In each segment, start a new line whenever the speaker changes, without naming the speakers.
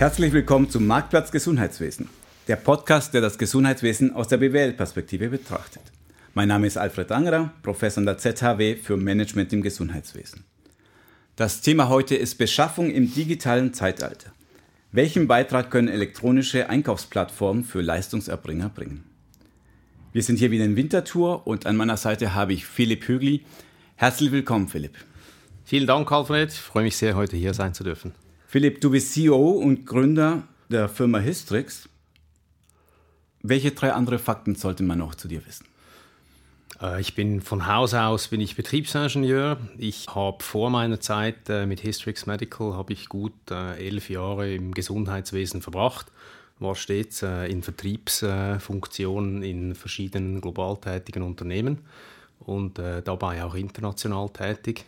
Herzlich willkommen zum Marktplatz Gesundheitswesen, der Podcast, der das Gesundheitswesen aus der BWL-Perspektive betrachtet. Mein Name ist Alfred Angerer, Professor an der ZHW für Management im Gesundheitswesen. Das Thema heute ist Beschaffung im digitalen Zeitalter. Welchen Beitrag können elektronische Einkaufsplattformen für Leistungserbringer bringen? Wir sind hier wieder in Winterthur und an meiner Seite habe ich Philipp Hügli. Herzlich willkommen, Philipp.
Vielen Dank, Alfred. Ich freue mich sehr, heute hier sein zu dürfen.
Philipp, du bist CEO und Gründer der Firma Histrix. Welche drei andere Fakten sollte man noch zu dir wissen?
Äh, ich bin von Haus aus bin ich Betriebsingenieur. Ich habe vor meiner Zeit äh, mit Histrix Medical habe ich gut äh, elf Jahre im Gesundheitswesen verbracht. War stets in Vertriebsfunktionen in verschiedenen global tätigen Unternehmen und dabei auch international tätig.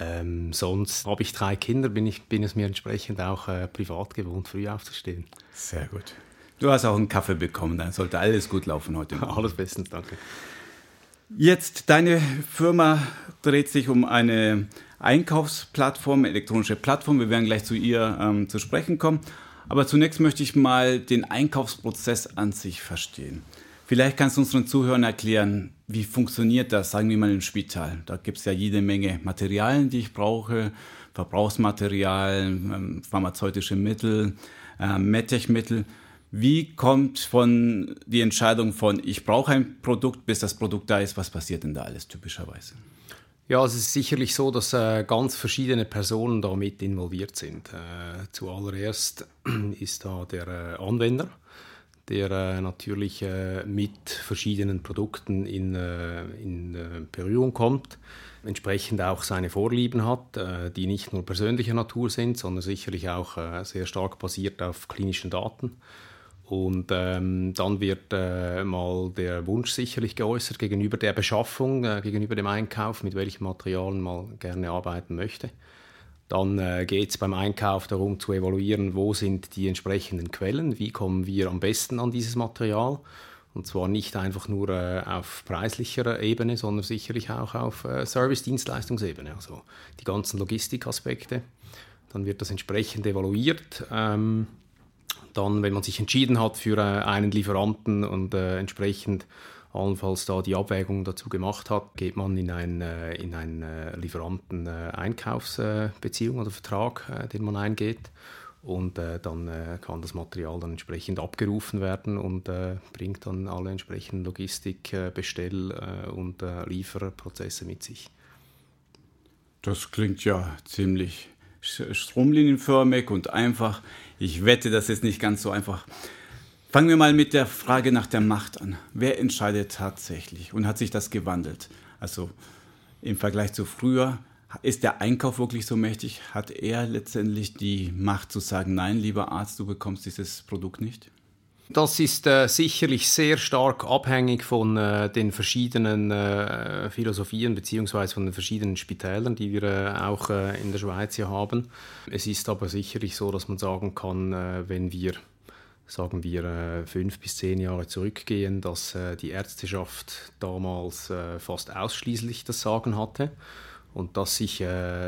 Ähm, sonst habe ich drei Kinder, bin, ich, bin es mir entsprechend auch äh, privat gewohnt, früh aufzustehen.
Sehr gut. Du hast auch einen Kaffee bekommen, dann sollte alles gut laufen heute.
Morgen. Alles bestens, danke.
Jetzt, deine Firma dreht sich um eine Einkaufsplattform, elektronische Plattform. Wir werden gleich zu ihr ähm, zu sprechen kommen. Aber zunächst möchte ich mal den Einkaufsprozess an sich verstehen. Vielleicht kannst du unseren Zuhörern erklären, wie funktioniert das, sagen wir mal im Spital. Da gibt es ja jede Menge Materialien, die ich brauche, Verbrauchsmaterialien, ähm, pharmazeutische Mittel, äh, MedTech-Mittel. Wie kommt von die Entscheidung von ich brauche ein Produkt, bis das Produkt da ist, was passiert denn da alles typischerweise?
Ja, es ist sicherlich so, dass äh, ganz verschiedene Personen damit involviert sind. Äh, zuallererst ist da der äh, Anwender, der äh, natürlich äh, mit verschiedenen Produkten in, äh, in äh, Berührung kommt, entsprechend auch seine Vorlieben hat, äh, die nicht nur persönlicher Natur sind, sondern sicherlich auch äh, sehr stark basiert auf klinischen Daten. Und ähm, dann wird mal der Wunsch sicherlich geäußert gegenüber der Beschaffung, gegenüber dem Einkauf, mit welchen Materialien man gerne arbeiten möchte. Dann äh, geht es beim Einkauf darum zu evaluieren, wo sind die entsprechenden Quellen, wie kommen wir am besten an dieses Material. Und zwar nicht einfach nur äh, auf preislicher Ebene, sondern sicherlich auch auf äh, Service-Dienstleistungsebene, also die ganzen Logistikaspekte. Dann wird das entsprechend evaluiert. Ähm, dann, wenn man sich entschieden hat für einen Lieferanten und entsprechend allenfalls da die Abwägung dazu gemacht hat, geht man in eine in ein äh, Lieferanten-Einkaufsbeziehung oder Vertrag, äh, den man eingeht. Und äh, dann äh, kann das Material dann entsprechend abgerufen werden und äh, bringt dann alle entsprechenden Logistik-, äh, Bestell- und Lieferprozesse mit sich.
Das klingt ja ziemlich stromlinienförmig und einfach. Ich wette, das ist nicht ganz so einfach. Fangen wir mal mit der Frage nach der Macht an. Wer entscheidet tatsächlich und hat sich das gewandelt? Also im Vergleich zu früher, ist der Einkauf wirklich so mächtig? Hat er letztendlich die Macht zu sagen, nein, lieber Arzt, du bekommst dieses Produkt nicht?
Das ist äh, sicherlich sehr stark abhängig von äh, den verschiedenen äh, Philosophien beziehungsweise von den verschiedenen Spitälern, die wir äh, auch äh, in der Schweiz hier haben. Es ist aber sicherlich so, dass man sagen kann, äh, wenn wir sagen wir, äh, fünf bis zehn Jahre zurückgehen, dass äh, die Ärzteschaft damals äh, fast ausschließlich das Sagen hatte und dass sich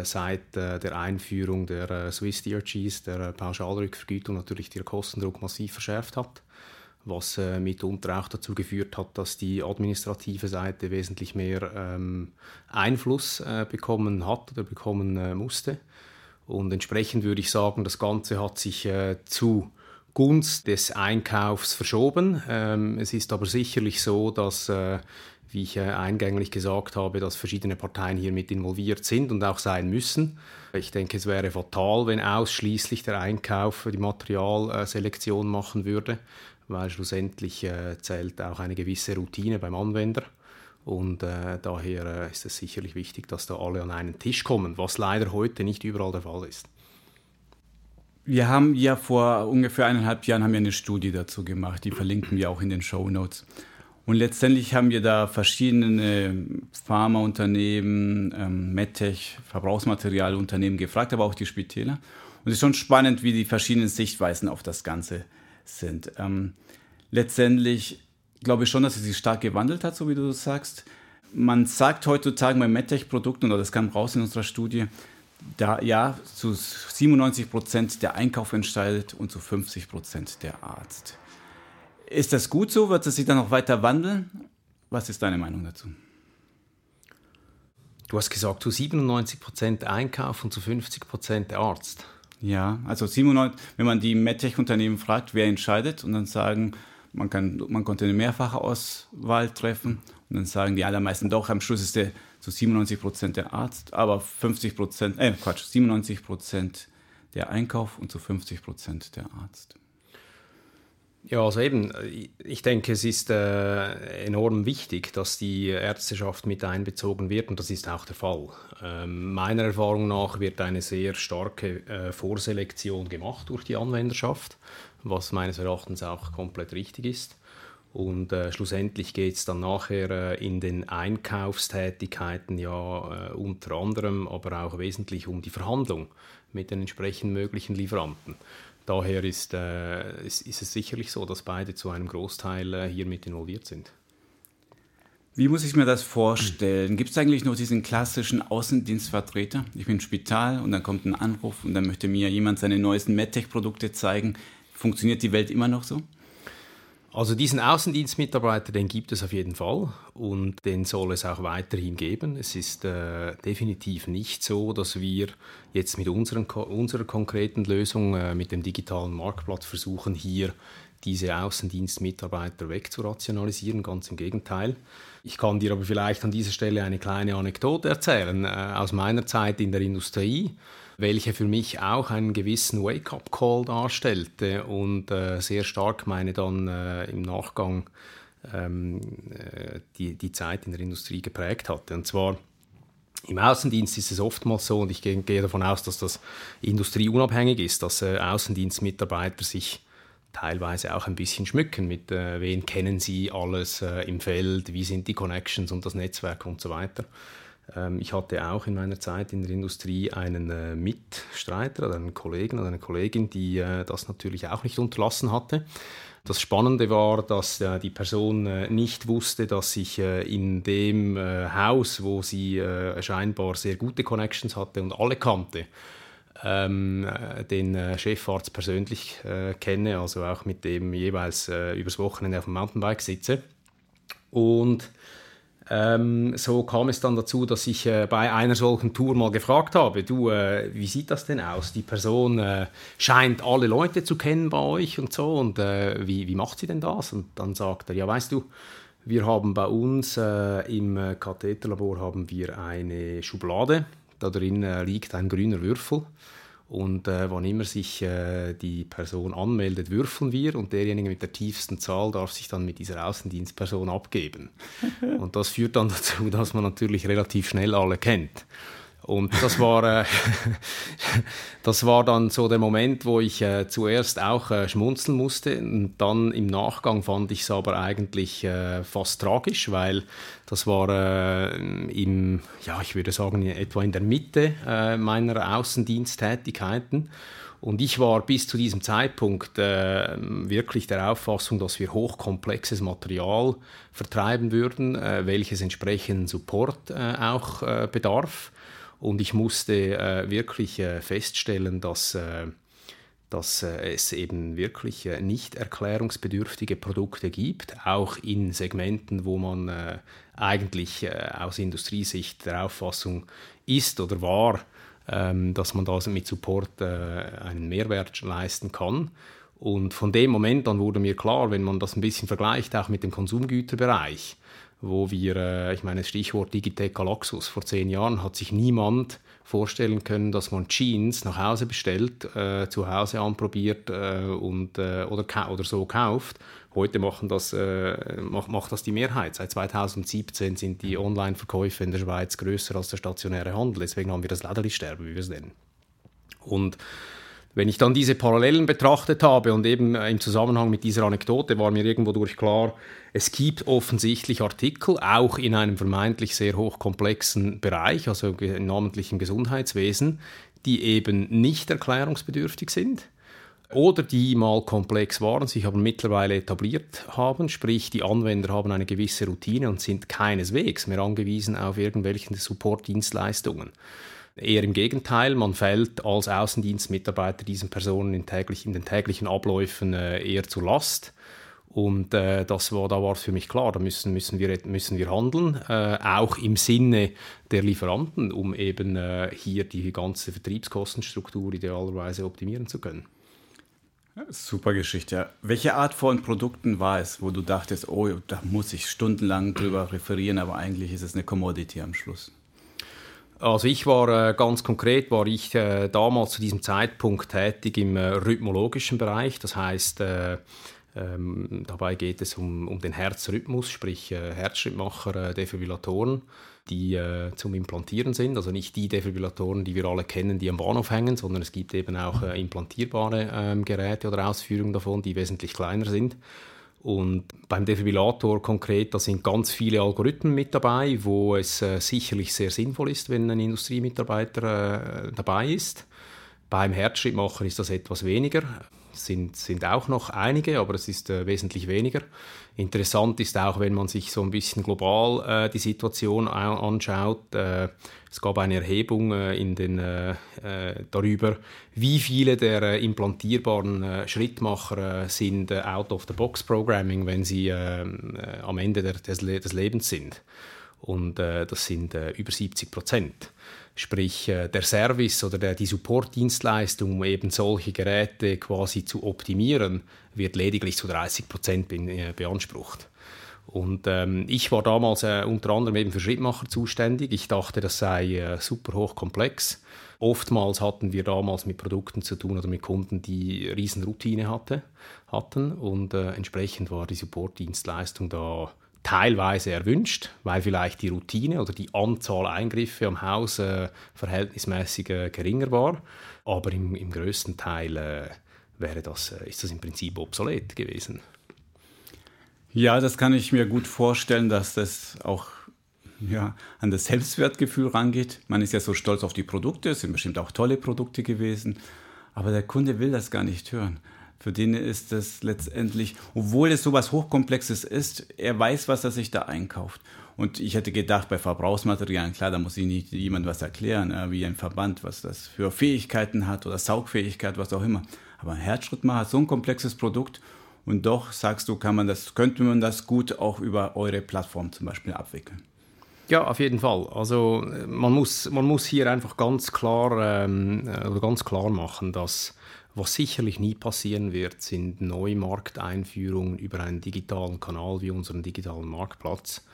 seit der Einführung der Swiss DRGs, der Pauschalrückvergütung, natürlich der Kostendruck massiv verschärft hat, was mitunter auch dazu geführt hat, dass die administrative Seite wesentlich mehr ähm, Einfluss bekommen hat oder bekommen musste. Und entsprechend würde ich sagen, das Ganze hat sich zu Gunst des Einkaufs verschoben. Ähm, es ist aber sicherlich so, dass, äh, wie ich äh, eingänglich gesagt habe, dass verschiedene Parteien hier mit involviert sind und auch sein müssen. Ich denke, es wäre fatal, wenn ausschließlich der Einkauf die Materialselektion machen würde, weil schlussendlich äh, zählt auch eine gewisse Routine beim Anwender. Und äh, daher ist es sicherlich wichtig, dass da alle an einen Tisch kommen, was leider heute nicht überall der Fall ist.
Wir haben ja vor ungefähr eineinhalb Jahren haben wir eine Studie dazu gemacht, die verlinken wir auch in den Show Notes. Und letztendlich haben wir da verschiedene Pharmaunternehmen, ähm, MedTech, Verbrauchsmaterialunternehmen gefragt, aber auch die Spitäler. Und es ist schon spannend, wie die verschiedenen Sichtweisen auf das Ganze sind. Ähm, letztendlich glaube ich schon, dass es sich stark gewandelt hat, so wie du sagst. Man sagt heutzutage bei MedTech-Produkten, oder das kam raus in unserer Studie, Da ja, zu 97 Prozent der Einkauf entscheidet und zu 50 Prozent der Arzt. Ist das gut so? Wird es sich dann noch weiter wandeln? Was ist deine Meinung dazu?
Du hast gesagt, zu 97 Prozent Einkauf und zu 50 Prozent der Arzt.
Ja, also 97, wenn man die MedTech-Unternehmen fragt, wer entscheidet, und dann sagen, man, kann, man konnte eine mehrfache Auswahl treffen, und dann sagen die allermeisten doch, am Schluss ist der zu 97 Prozent der Arzt, aber 50 Prozent, äh Quatsch, 97 Prozent der Einkauf und zu 50 Prozent der Arzt.
Ja, also eben, ich denke, es ist äh, enorm wichtig, dass die Ärzteschaft mit einbezogen wird und das ist auch der Fall. Ähm, meiner Erfahrung nach wird eine sehr starke äh, Vorselektion gemacht durch die Anwenderschaft, was meines Erachtens auch komplett richtig ist. Und äh, schlussendlich geht es dann nachher äh, in den Einkaufstätigkeiten ja äh, unter anderem, aber auch wesentlich um die Verhandlung mit den entsprechend möglichen Lieferanten. Daher ist, äh, ist, ist, es sicherlich so, dass beide zu einem Großteil äh, hier mit involviert sind.
Wie muss ich mir das vorstellen? Gibt es eigentlich noch diesen klassischen Außendienstvertreter? Ich bin im Spital und dann kommt ein Anruf und dann möchte mir jemand seine neuesten MedTech-Produkte zeigen. Funktioniert die Welt immer noch so?
Also diesen Außendienstmitarbeiter, den gibt es auf jeden Fall und den soll es auch weiterhin geben. Es ist äh, definitiv nicht so, dass wir jetzt mit unseren, unserer konkreten Lösung, äh, mit dem digitalen Marktplatz versuchen, hier diese Außendienstmitarbeiter wegzurationalisieren. Ganz im Gegenteil. Ich kann dir aber vielleicht an dieser Stelle eine kleine Anekdote erzählen äh, aus meiner Zeit in der Industrie welche für mich auch einen gewissen Wake-up-Call darstellte und äh, sehr stark meine dann äh, im Nachgang ähm, äh, die, die Zeit in der Industrie geprägt hatte. Und zwar im Außendienst ist es oftmals so, und ich gehe, gehe davon aus, dass das industrieunabhängig ist, dass äh, Außendienstmitarbeiter sich teilweise auch ein bisschen schmücken mit, äh, wen kennen sie alles äh, im Feld, wie sind die Connections und das Netzwerk und so weiter. Ähm, ich hatte auch in meiner Zeit in der Industrie einen äh, Mitstreiter oder einen Kollegen oder eine Kollegin, die äh, das natürlich auch nicht unterlassen hatte. Das Spannende war, dass äh, die Person nicht wusste, dass ich in dem Haus, wo sie scheinbar sehr gute Connections hatte und alle kannte, ähm, den Chefarzt persönlich kenne, also auch mit dem jeweils übers Wochenende auf dem Mountainbike sitze. Und ähm, so kam es dann dazu, dass ich äh, bei einer solchen Tour mal gefragt habe, du, äh, wie sieht das denn aus? Die Person äh, scheint alle Leute zu kennen bei euch und so, und äh, wie, wie macht sie denn das? Und dann sagt er, ja, weißt du, wir haben bei uns äh, im Katheterlabor haben wir eine Schublade, da drin äh, liegt ein grüner Würfel und äh, wann immer sich äh, die Person anmeldet, würfeln wir und derjenige mit der tiefsten Zahl darf sich dann mit dieser Außendienstperson abgeben. Und das führt dann dazu, dass man natürlich relativ schnell alle kennt. Und das war, äh, das war dann so der Moment, wo ich äh, zuerst auch äh, schmunzeln musste. Und dann im Nachgang fand ich es aber eigentlich äh, fast tragisch, weil das war äh, im, ja, ich würde sagen, etwa in der Mitte äh, meiner Außendiensttätigkeiten. Und ich war bis zu diesem Zeitpunkt äh, wirklich der Auffassung, dass wir hochkomplexes Material vertreiben würden, äh, welches entsprechenden Support äh, auch bedarf. Und ich musste äh, wirklich äh, feststellen, dass, äh, dass äh, es eben wirklich äh, nicht erklärungsbedürftige Produkte gibt, auch in Segmenten, wo man äh, eigentlich aus Industriesicht der Auffassung ist oder war, ähm, dass man da mit Support einen Mehrwert leisten kann. Und von dem Moment an wurde mir klar, wenn man das ein bisschen vergleicht, auch mit dem Konsumgüterbereich, wo wir, äh, ich meine, Stichwort Digitec Galaxus, vor zehn Jahren hat sich niemand vorstellen können, dass man Jeans nach Hause bestellt, äh, zu Hause anprobiert äh, und, äh, oder, oder so kauft. Heute machen das, äh, macht, macht das die Mehrheit. Seit 2017 sind die Online-Verkäufe in der Schweiz größer als der stationäre Handel. Deswegen haben wir das Lederli-Sterben, wie wir es nennen. Und wenn ich dann diese Parallelen betrachtet habe und eben im Zusammenhang mit dieser Anekdote war mir irgendwo durch klar, es gibt offensichtlich Artikel, auch in einem vermeintlich sehr hochkomplexen Bereich, also namentlich im Gesundheitswesen, die eben nicht erklärungsbedürftig sind oder die mal komplex waren, sich aber mittlerweile etabliert haben, sprich die Anwender haben eine gewisse Routine und sind keineswegs mehr angewiesen auf irgendwelche Supportdienstleistungen. Eher im Gegenteil, man fällt als Außendienstmitarbeiter diesen Personen in, täglich, in den täglichen Abläufen äh, eher zur Last. Und äh, das war, da war es für mich klar, da müssen, müssen, wir, müssen wir handeln, äh, auch im Sinne der Lieferanten, um eben äh, hier die ganze Vertriebskostenstruktur idealerweise optimieren zu können.
Super Geschichte. Welche Art von Produkten war es, wo du dachtest, oh, da muss ich stundenlang drüber referieren, aber eigentlich ist es eine Commodity am Schluss?
Also ich war äh, ganz konkret, war ich äh, damals zu diesem Zeitpunkt tätig im äh, rhythmologischen Bereich. Das heißt, äh, ähm, dabei geht es um, um den Herzrhythmus, sprich äh, Herzschrittmacher, Defibrillatoren die äh, zum Implantieren sind. Also nicht die Defibrillatoren, die wir alle kennen, die am Bahnhof hängen, sondern es gibt eben auch äh, implantierbare äh, Geräte oder Ausführungen davon, die wesentlich kleiner sind. Und beim Defibrillator konkret, da sind ganz viele Algorithmen mit dabei, wo es äh, sicherlich sehr sinnvoll ist, wenn ein Industriemitarbeiter äh, dabei ist. Beim Herzschrittmacher ist das etwas weniger sind, sind auch noch einige, aber es ist äh, wesentlich weniger. Interessant ist auch, wenn man sich so ein bisschen global äh, die Situation anschaut. Äh, es gab eine Erhebung äh, in den, äh, äh, darüber, wie viele der implantierbaren Schrittmacher sind Out-of-the-Box-Programming, wenn sie am Ende der, des, des, Lebens sind. Und das sind über 70 Prozent. Sprich, äh, der Service oder der, die Supportdienstleistung, um eben solche Geräte quasi zu optimieren, wird lediglich zu 30 Prozent äh, beansprucht. Und ähm, ich war damals äh, unter anderem eben für Schrittmacher zuständig. Ich dachte, das sei äh, super hochkomplex. Oftmals hatten wir damals mit Produkten zu tun oder mit Kunden, die Riesenroutine hatte, hatten und äh, entsprechend war die Supportdienstleistung da teilweise erwünscht, weil vielleicht die Routine oder die Anzahl Eingriffe am Haus äh, verhältnismäßig äh, geringer war. Aber im, im größten Teil äh, wäre das, äh, ist das im Prinzip obsolet gewesen.
Ja, das kann ich mir gut vorstellen, dass das auch ja, an das Selbstwertgefühl rangeht. Man ist ja so stolz auf die Produkte, es sind bestimmt auch tolle Produkte gewesen, aber der Kunde will das gar nicht hören. Für den ist das letztendlich, obwohl es so was Hochkomplexes ist, er weiß, was er sich da einkauft. Und ich hätte gedacht, bei Verbrauchsmaterialien, klar, da muss ich nicht jemand was erklären, äh, wie ein Verband, was das für Fähigkeiten hat oder Saugfähigkeit, was auch immer. Aber ein Herzschrittmacher so ein komplexes Produkt und doch sagst du, kann man das, könnte man das gut auch über eure Plattform zum Beispiel abwickeln.
Ja, auf jeden Fall. Also man muss, man muss hier einfach ganz klar, ähm, oder ganz klar machen, dass was sicherlich nie passieren wird, sind neue Markteinführungen über einen digitalen Kanal wie unseren digitalen Marktplatz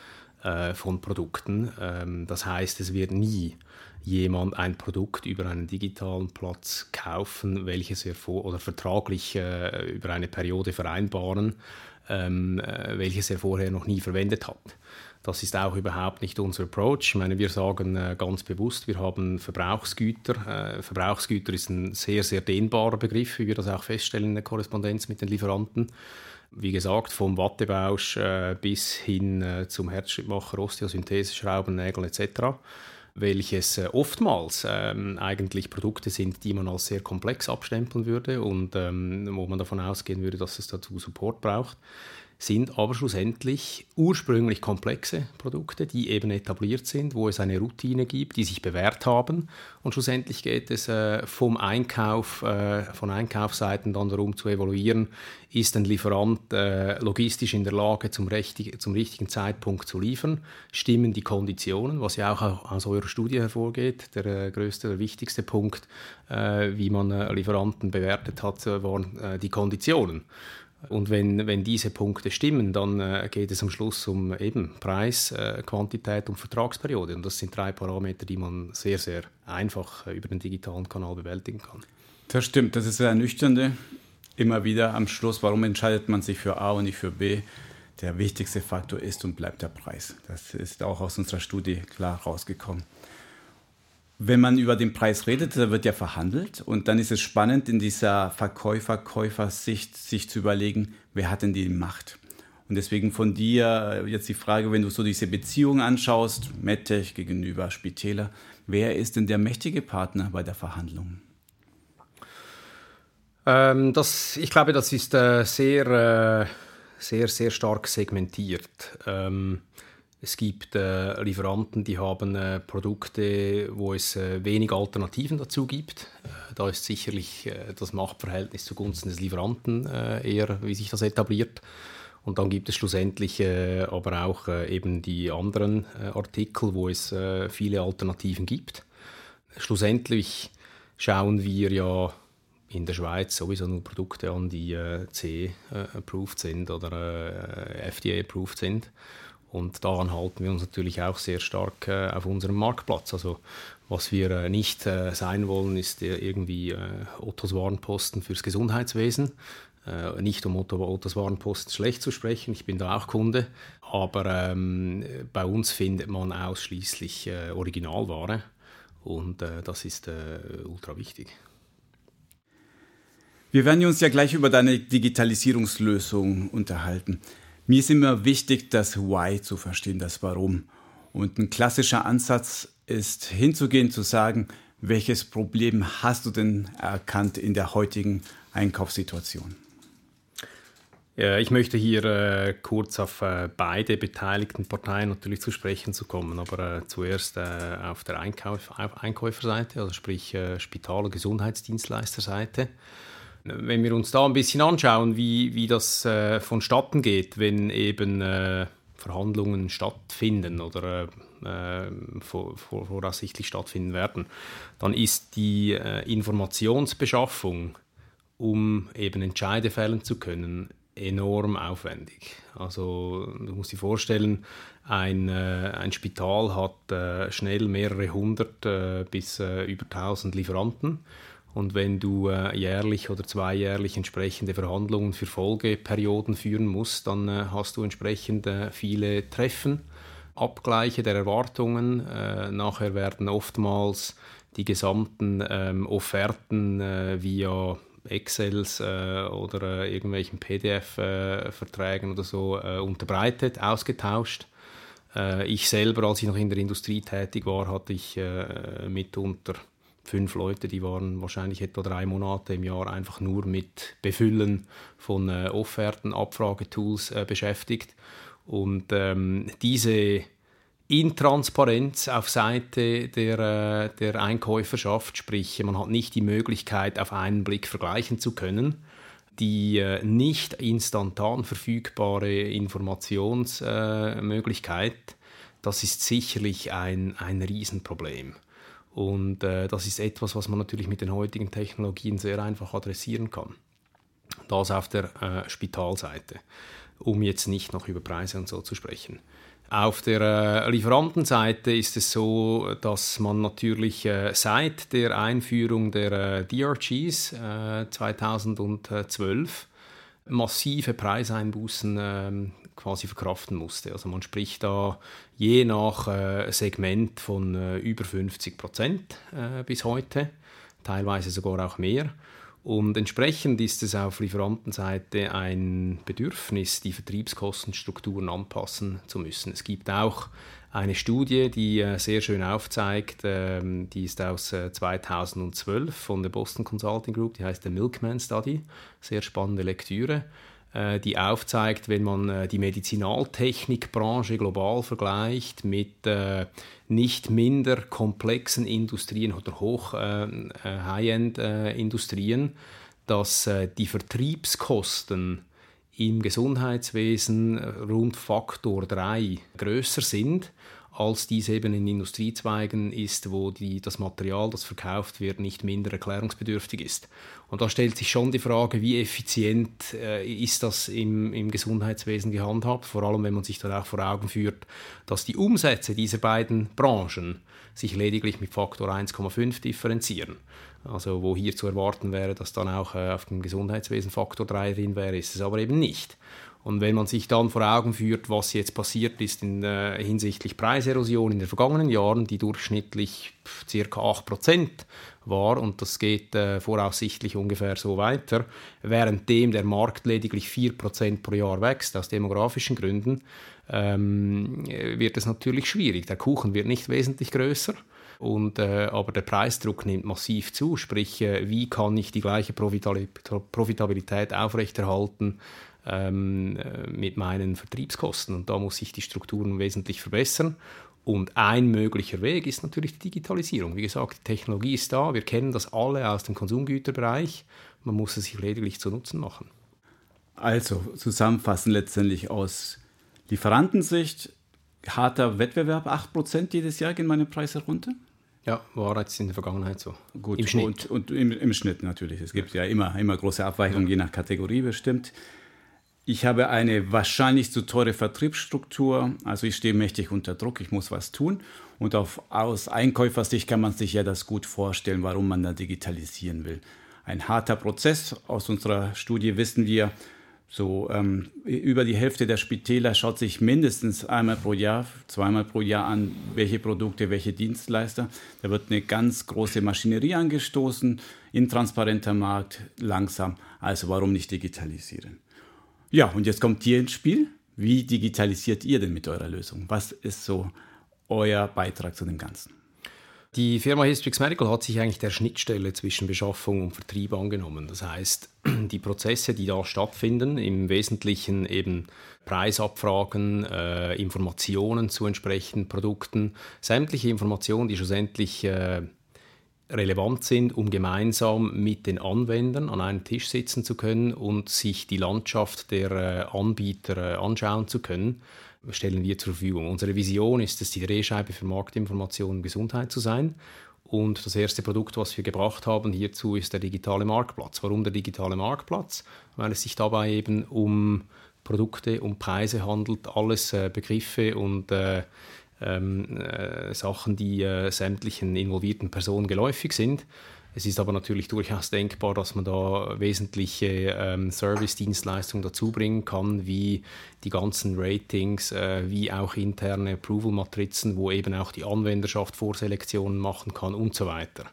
äh, von Produkten. Ähm, das heißt, es wird nie jemand ein Produkt über einen digitalen Platz kaufen, welches er vor oder vertraglich äh, über eine Periode vereinbaren, ähm, äh, welches er vorher noch nie verwendet hat. Das ist auch überhaupt nicht unser Approach. Ich meine, wir sagen äh, ganz bewusst, wir haben Verbrauchsgüter. Äh, Verbrauchsgüter ist ein sehr, sehr dehnbarer Begriff, wie wir das auch feststellen in der Korrespondenz mit den Lieferanten. Wie gesagt, vom Wattebausch äh, bis hin äh, zum Herzschrittmacher, Osteosynthese, Schrauben, Nägel etc welches äh, oftmals ähm, eigentlich Produkte sind, die man als sehr komplex abstempeln würde und ähm, wo man davon ausgehen würde, dass es dazu Support braucht sind aber schlussendlich ursprünglich komplexe Produkte, die eben etabliert sind, wo es eine Routine gibt, die sich bewährt haben. Und schlussendlich geht es äh, vom Einkauf, äh, von Einkaufsseiten dann darum zu evaluieren, ist ein Lieferant äh, logistisch in der Lage, zum, richtig, zum richtigen Zeitpunkt zu liefern, stimmen die Konditionen, was ja auch aus eurer Studie hervorgeht. Der äh, größte, der wichtigste Punkt, äh, wie man äh, Lieferanten bewertet hat, waren die Konditionen. Und wenn, wenn diese Punkte stimmen, dann äh, geht es am Schluss um eben Preis, äh, Quantität und Vertragsperiode. Und das sind drei Parameter, die man sehr, sehr einfach äh, über den digitalen Kanal bewältigen kann.
Das stimmt, das ist sehr ernüchternde. Immer wieder am Schluss, warum entscheidet man sich für A und nicht für B? Der wichtigste Faktor ist und bleibt der Preis. Das ist auch aus unserer Studie klar rausgekommen. Wenn man über den Preis redet, da wird ja verhandelt und dann ist es spannend, in dieser Verkäufer-Käufer-Sicht sich zu überlegen, wer hat denn die Macht? Und deswegen von dir äh, jetzt die Frage, wenn du so diese Beziehung anschaust, Medtech gegenüber Spitäler, wer ist denn der mächtige Partner bei der Verhandlung?
Ähm, das, ich glaube, das ist äh, sehr, äh, sehr, sehr stark segmentiert. Ähm, Es gibt äh, Lieferanten, die haben äh, Produkte, wo es äh, wenig Alternativen dazu gibt. Äh, da ist sicherlich äh, das Machtverhältnis zugunsten des Lieferanten äh, eher, wie sich das etabliert. Und dann gibt es schlussendlich aber auch eben die anderen Artikel, wo es viele Alternativen gibt. Schlussendlich schauen wir ja in der Schweiz sowieso nur Produkte an, die C-approved sind oder FDA-approved sind. Und daran halten wir uns natürlich auch sehr stark äh, auf unserem Marktplatz. Also was wir äh, nicht äh, sein wollen, ist irgendwie äh, Ottos Warenposten fürs Gesundheitswesen. Äh, nicht um Otto, Ottos Warenposten schlecht zu sprechen, ich bin da auch Kunde. Aber ähm, bei uns findet man ausschließlich äh, Originalware und das ist ultra wichtig.
Wir werden uns ja gleich über deine Digitalisierungslösung unterhalten. Mir ist immer wichtig, das Why zu verstehen, das Warum. Und ein klassischer Ansatz ist hinzugehen, zu sagen, welches Problem hast du denn erkannt in der heutigen Einkaufssituation?
Ja, ich möchte hier äh, kurz auf äh, beide beteiligten Parteien natürlich zu sprechen zu kommen, aber äh, zuerst äh, auf der Einkauf, Einkäuferseite, also sprich äh, Spital- und Gesundheitsdienstleisterseite wenn wir uns da ein bisschen anschauen, wie, wie das äh, vonstatten geht, wenn eben äh, Verhandlungen stattfinden oder äh, vor, vor, voraussichtlich stattfinden werden, dann ist die äh, Informationsbeschaffung, um eben Entscheide fällen zu können, enorm aufwendig. Also du musst dir vorstellen, ein, äh, ein Spital hat äh, schnell mehrere hundert bis über tausend Lieferanten und wenn du äh, jährlich oder zweijährlich entsprechende Verhandlungen für Folgeperioden führen musst, dann äh, hast du entsprechend äh, viele Treffen, Abgleiche der Erwartungen. Äh, nachher werden oftmals die gesamten ähm, Offerten äh, via Excels äh, oder irgendwelchen PDF-Verträgen oder so unterbreitet, ausgetauscht. ich selber, als ich noch in der Industrie tätig war, hatte ich mitunter fünf Leute, die waren wahrscheinlich etwa drei Monate im Jahr einfach nur mit Befüllen von äh, Offerten, Abfragetools äh, beschäftigt. Und ähm, diese Intransparenz auf Seite der, äh, der Einkäuferschaft, sprich man hat nicht die Möglichkeit, auf einen Blick vergleichen zu können, die äh, nicht instantan verfügbare Informationsmöglichkeit, das ist sicherlich ein, ein Riesenproblem. Und äh, das ist etwas, was man natürlich mit den heutigen Technologien sehr einfach adressieren kann. Das auf der äh, Spitalseite, um jetzt nicht noch über Preise und so zu sprechen. Auf der äh, Lieferantenseite ist es so, dass man natürlich äh, seit der Einführung der äh, DRGs 2012 äh, massive Preiseinbußen ähm, quasi verkraften musste. Also man spricht da je nach äh, Segment von äh, über 50 Prozent äh, bis heute, teilweise sogar auch mehr. Und entsprechend ist es auf Lieferantenseite ein Bedürfnis, die Vertriebskostenstrukturen anpassen zu müssen. Es gibt auch eine Studie, die äh, sehr schön aufzeigt, ähm, die ist aus 2012 äh, von der Boston Consulting Group, die heißt der Milkman Study, sehr spannende Lektüre die aufzeigt, wenn man äh, die Medizinaltechnikbranche global vergleicht mit äh, nicht minder komplexen Industrien oder hoch High-End-Industrien, dass die Vertriebskosten im Gesundheitswesen rund Faktor 3 größer sind als dies eben in Industriezweigen ist, wo die, das Material, das verkauft wird, nicht minder erklärungsbedürftig ist. Und da stellt sich schon die Frage, wie effizient äh, ist das im, im Gesundheitswesen gehandhabt, vor allem wenn man sich dann auch vor Augen führt, dass die Umsätze dieser beiden Branchen sich lediglich mit Faktor 1,5 differenzieren. Also wo hier zu erwarten wäre, dass dann auch äh, auf dem Gesundheitswesen Faktor 3 drin wäre, ist es aber eben nicht. Und wenn man sich dann vor Augen führt, was jetzt passiert ist in, äh, hinsichtlich Preiserosion in den vergangenen Jahren, die durchschnittlich ca. 8% war, und das geht äh, voraussichtlich ungefähr so weiter, währenddem der Markt lediglich 4% pro Jahr wächst, aus demografischen Gründen, ähm, wird es natürlich schwierig. Der Kuchen wird nicht wesentlich größer. Und, äh, aber der Preisdruck nimmt massiv zu, sprich, äh, wie kann ich die gleiche Profitabilität aufrechterhalten ähm, äh, mit meinen Vertriebskosten. Und da muss ich die Strukturen wesentlich verbessern. Und ein möglicher Weg ist natürlich die Digitalisierung. Wie gesagt, die Technologie ist da, wir kennen das alle aus dem Konsumgüterbereich, man muss es sich lediglich zu Nutzen machen.
Also zusammenfassen letztendlich aus Lieferantensicht, harter Wettbewerb, 8% jedes Jahr gehen meine Preise runter?
Ja, war jetzt in der Vergangenheit so.
Gut, Im Schnitt. Und, und im, im, Schnitt natürlich. Es gibt ja, ja immer, immer große Abweichungen, ja. je nach Kategorie bestimmt. Ich habe eine wahrscheinlich zu teure Vertriebsstruktur, also ich stehe mächtig unter Druck, ich muss was tun. Und auf, aus Einkäufersicht kann man sich ja das gut vorstellen, warum man da digitalisieren will. Ein harter Prozess. Aus unserer Studie wissen wir, so ähm, über die Hälfte der Spitäler schaut sich mindestens einmal pro Jahr, zweimal pro Jahr an, welche Produkte, welche Dienstleister. Da wird eine ganz große Maschinerie angestoßen, intransparenter Markt, langsam. Also warum nicht digitalisieren? Ja, und jetzt kommt ihr ins Spiel. Wie digitalisiert ihr denn mit eurer Lösung? Was ist so euer Beitrag zu dem Ganzen?
Die Firma Histrix Medical hat sich eigentlich der Schnittstelle zwischen Beschaffung und Vertrieb angenommen. Das heißt, die Prozesse, die da stattfinden, im Wesentlichen eben Preisabfragen, äh, Informationen zu entsprechenden Produkten, sämtliche Informationen, die schlussendlich äh, relevant sind, um gemeinsam mit den Anwendern an einem Tisch sitzen zu können und sich die Landschaft der äh, Anbieter äh, anschauen zu können, stellen wir zur Verfügung. Unsere Vision ist es, die Drehscheibe für Marktinformation und Gesundheit zu sein. Und das erste Produkt, was wir gebracht haben hierzu, ist der digitale Marktplatz. Warum der digitale Marktplatz? Weil es sich dabei eben um Produkte, um Preise handelt, alles äh, Begriffe und ähm, äh, Sachen, die äh, sämtlichen involvierten Personen geläufig sind. Es ist aber natürlich durchaus denkbar, dass man da wesentliche ähm, Service-Dienstleistungen dazu bringen kann, wie die ganzen Ratings, äh, wie auch interne Approval-Matrizen, wo eben auch die Anwenderschaft Vorselektionen machen kann und so weiter.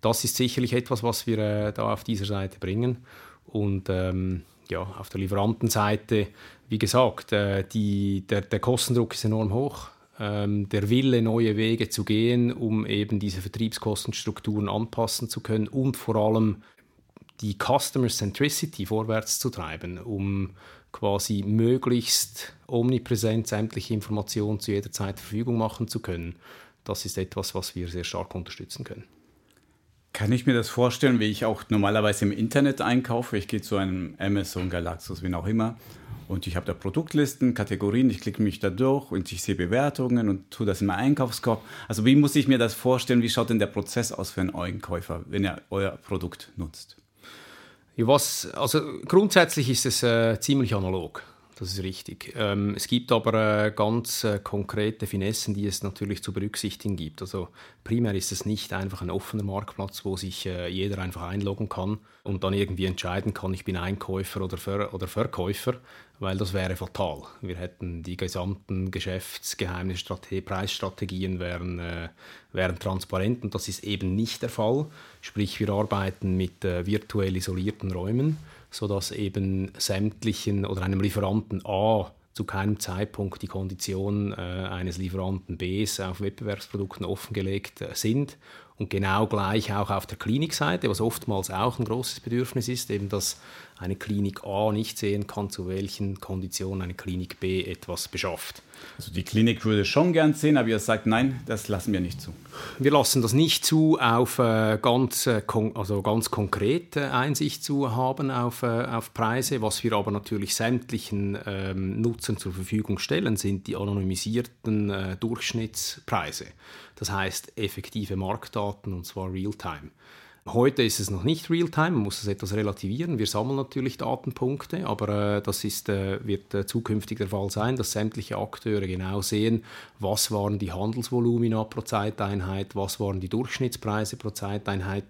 Das ist sicherlich etwas, was wir äh, da auf dieser Seite bringen. Und ähm, ja, auf der Lieferantenseite, wie gesagt, äh, die, der, der Kostendruck ist enorm hoch der Wille, neue Wege zu gehen, um eben diese Vertriebskostenstrukturen anpassen zu können und vor allem die Customer Centricity vorwärts zu treiben, um quasi möglichst omnipräsent sämtliche Informationen zu jeder Zeit zur Verfügung machen zu können. Das ist etwas, was wir sehr stark unterstützen können.
Kann ich mir das vorstellen, wie ich auch normalerweise im Internet einkaufe? Ich gehe zu einem Amazon, Galaxus, wie auch immer und ich habe da Produktlisten, Kategorien, ich klicke mich da durch und ich sehe Bewertungen und tue das in meinen Einkaufskorb. Also wie muss ich mir das vorstellen? Wie schaut denn der Prozess aus für einen Einkäufer, wenn er euer Produkt nutzt?
Was, also grundsätzlich ist es äh, ziemlich analog. Das ist richtig. Ähm, es gibt aber äh, ganz äh, konkrete Finessen, die es natürlich zu berücksichtigen gibt. Also primär ist es nicht einfach ein offener Marktplatz, wo sich äh, jeder einfach einloggen kann und dann irgendwie entscheiden kann, ich bin Einkäufer oder, Ver oder Verkäufer, weil das wäre fatal. Wir hätten die gesamten Geschäftsgeheimnisse, Preisstrategien wären, äh, wären transparent und das ist eben nicht der Fall. Sprich, wir arbeiten mit äh, virtuell isolierten Räumen sodass eben sämtlichen oder einem Lieferanten A zu keinem Zeitpunkt die Konditionen äh, eines Lieferanten B auf Wettbewerbsprodukten offengelegt äh, sind und genau gleich auch auf der Klinikseite, was oftmals auch ein großes Bedürfnis ist, eben dass eine Klinik A nicht sehen kann, zu welchen Konditionen eine Klinik B etwas beschafft.
Also die Klinik würde schon gern sehen, aber ihr sagt, nein, das lassen wir nicht zu.
Wir lassen das nicht zu, auf äh, ganz, äh, also ganz konkret äh, Einsicht zu haben auf, äh, auf Preise. Was wir aber natürlich sämtlichen ähm, Nutzern zur Verfügung stellen, sind die anonymisierten äh, Durchschnittspreise. Das heißt effektive Marktdaten und zwar real-time. Heute ist es noch nicht real-time, man muss es etwas relativieren. Wir sammeln natürlich Datenpunkte, aber äh, das ist, äh, wird äh, zukünftig der Fall sein, dass sämtliche Akteure genau sehen, was waren die Handelsvolumina pro Zeiteinheit, was waren die Durchschnittspreise pro Zeiteinheit.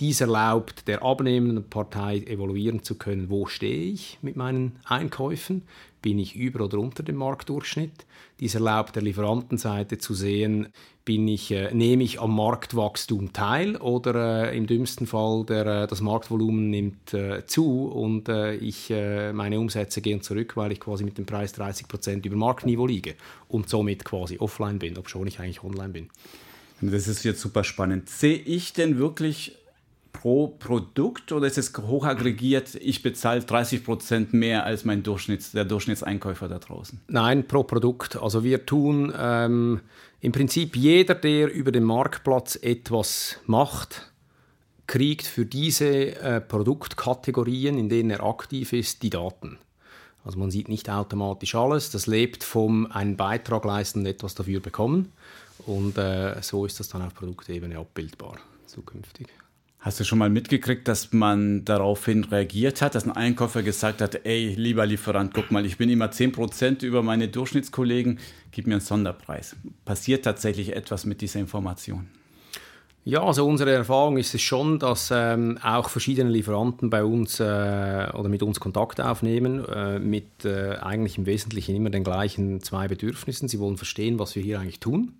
Dies erlaubt der abnehmenden Partei evaluieren zu können, wo stehe ich mit meinen Einkäufen, bin ich über oder unter dem Marktdurchschnitt. Dies erlaubt der Lieferantenseite zu sehen, bin ich, äh, nehme ich am Marktwachstum teil oder äh, im dümmsten Fall der, äh, das Marktvolumen nimmt äh, zu und äh, ich, äh, meine Umsätze gehen zurück, weil ich quasi mit dem Preis 30 Prozent über Marktniveau liege und somit quasi offline bin, obwohl ich eigentlich online bin.
Das ist jetzt super spannend. Sehe ich denn wirklich pro Produkt oder ist es hochaggregiert, ich bezahle 30 Prozent mehr als mein Durchschnitts, der Durchschnittseinkäufer da draußen?
Nein, pro Produkt. Also wir tun ähm, im Prinzip jeder, der über den Marktplatz etwas macht, kriegt für diese äh, Produktkategorien, in denen er aktiv ist, die Daten. Also man sieht nicht automatisch alles, das lebt vom einen Beitrag leisten und etwas dafür bekommen. Und äh, so ist das dann auf Produktebene abbildbar zukünftig.
Hast du schon mal mitgekriegt, dass man daraufhin reagiert hat, dass ein Einkäufer gesagt hat, ey, lieber Lieferant, guck mal, ich bin immer 10% über meine Durchschnittskollegen, gib mir einen Sonderpreis. Passiert tatsächlich etwas mit dieser Information?
Ja, also unsere Erfahrung ist es schon, dass ähm, auch verschiedene Lieferanten bei uns äh, oder mit uns Kontakt aufnehmen, äh, mit äh, eigentlich im Wesentlichen immer den gleichen zwei Bedürfnissen. Sie wollen verstehen, was wir hier eigentlich tun.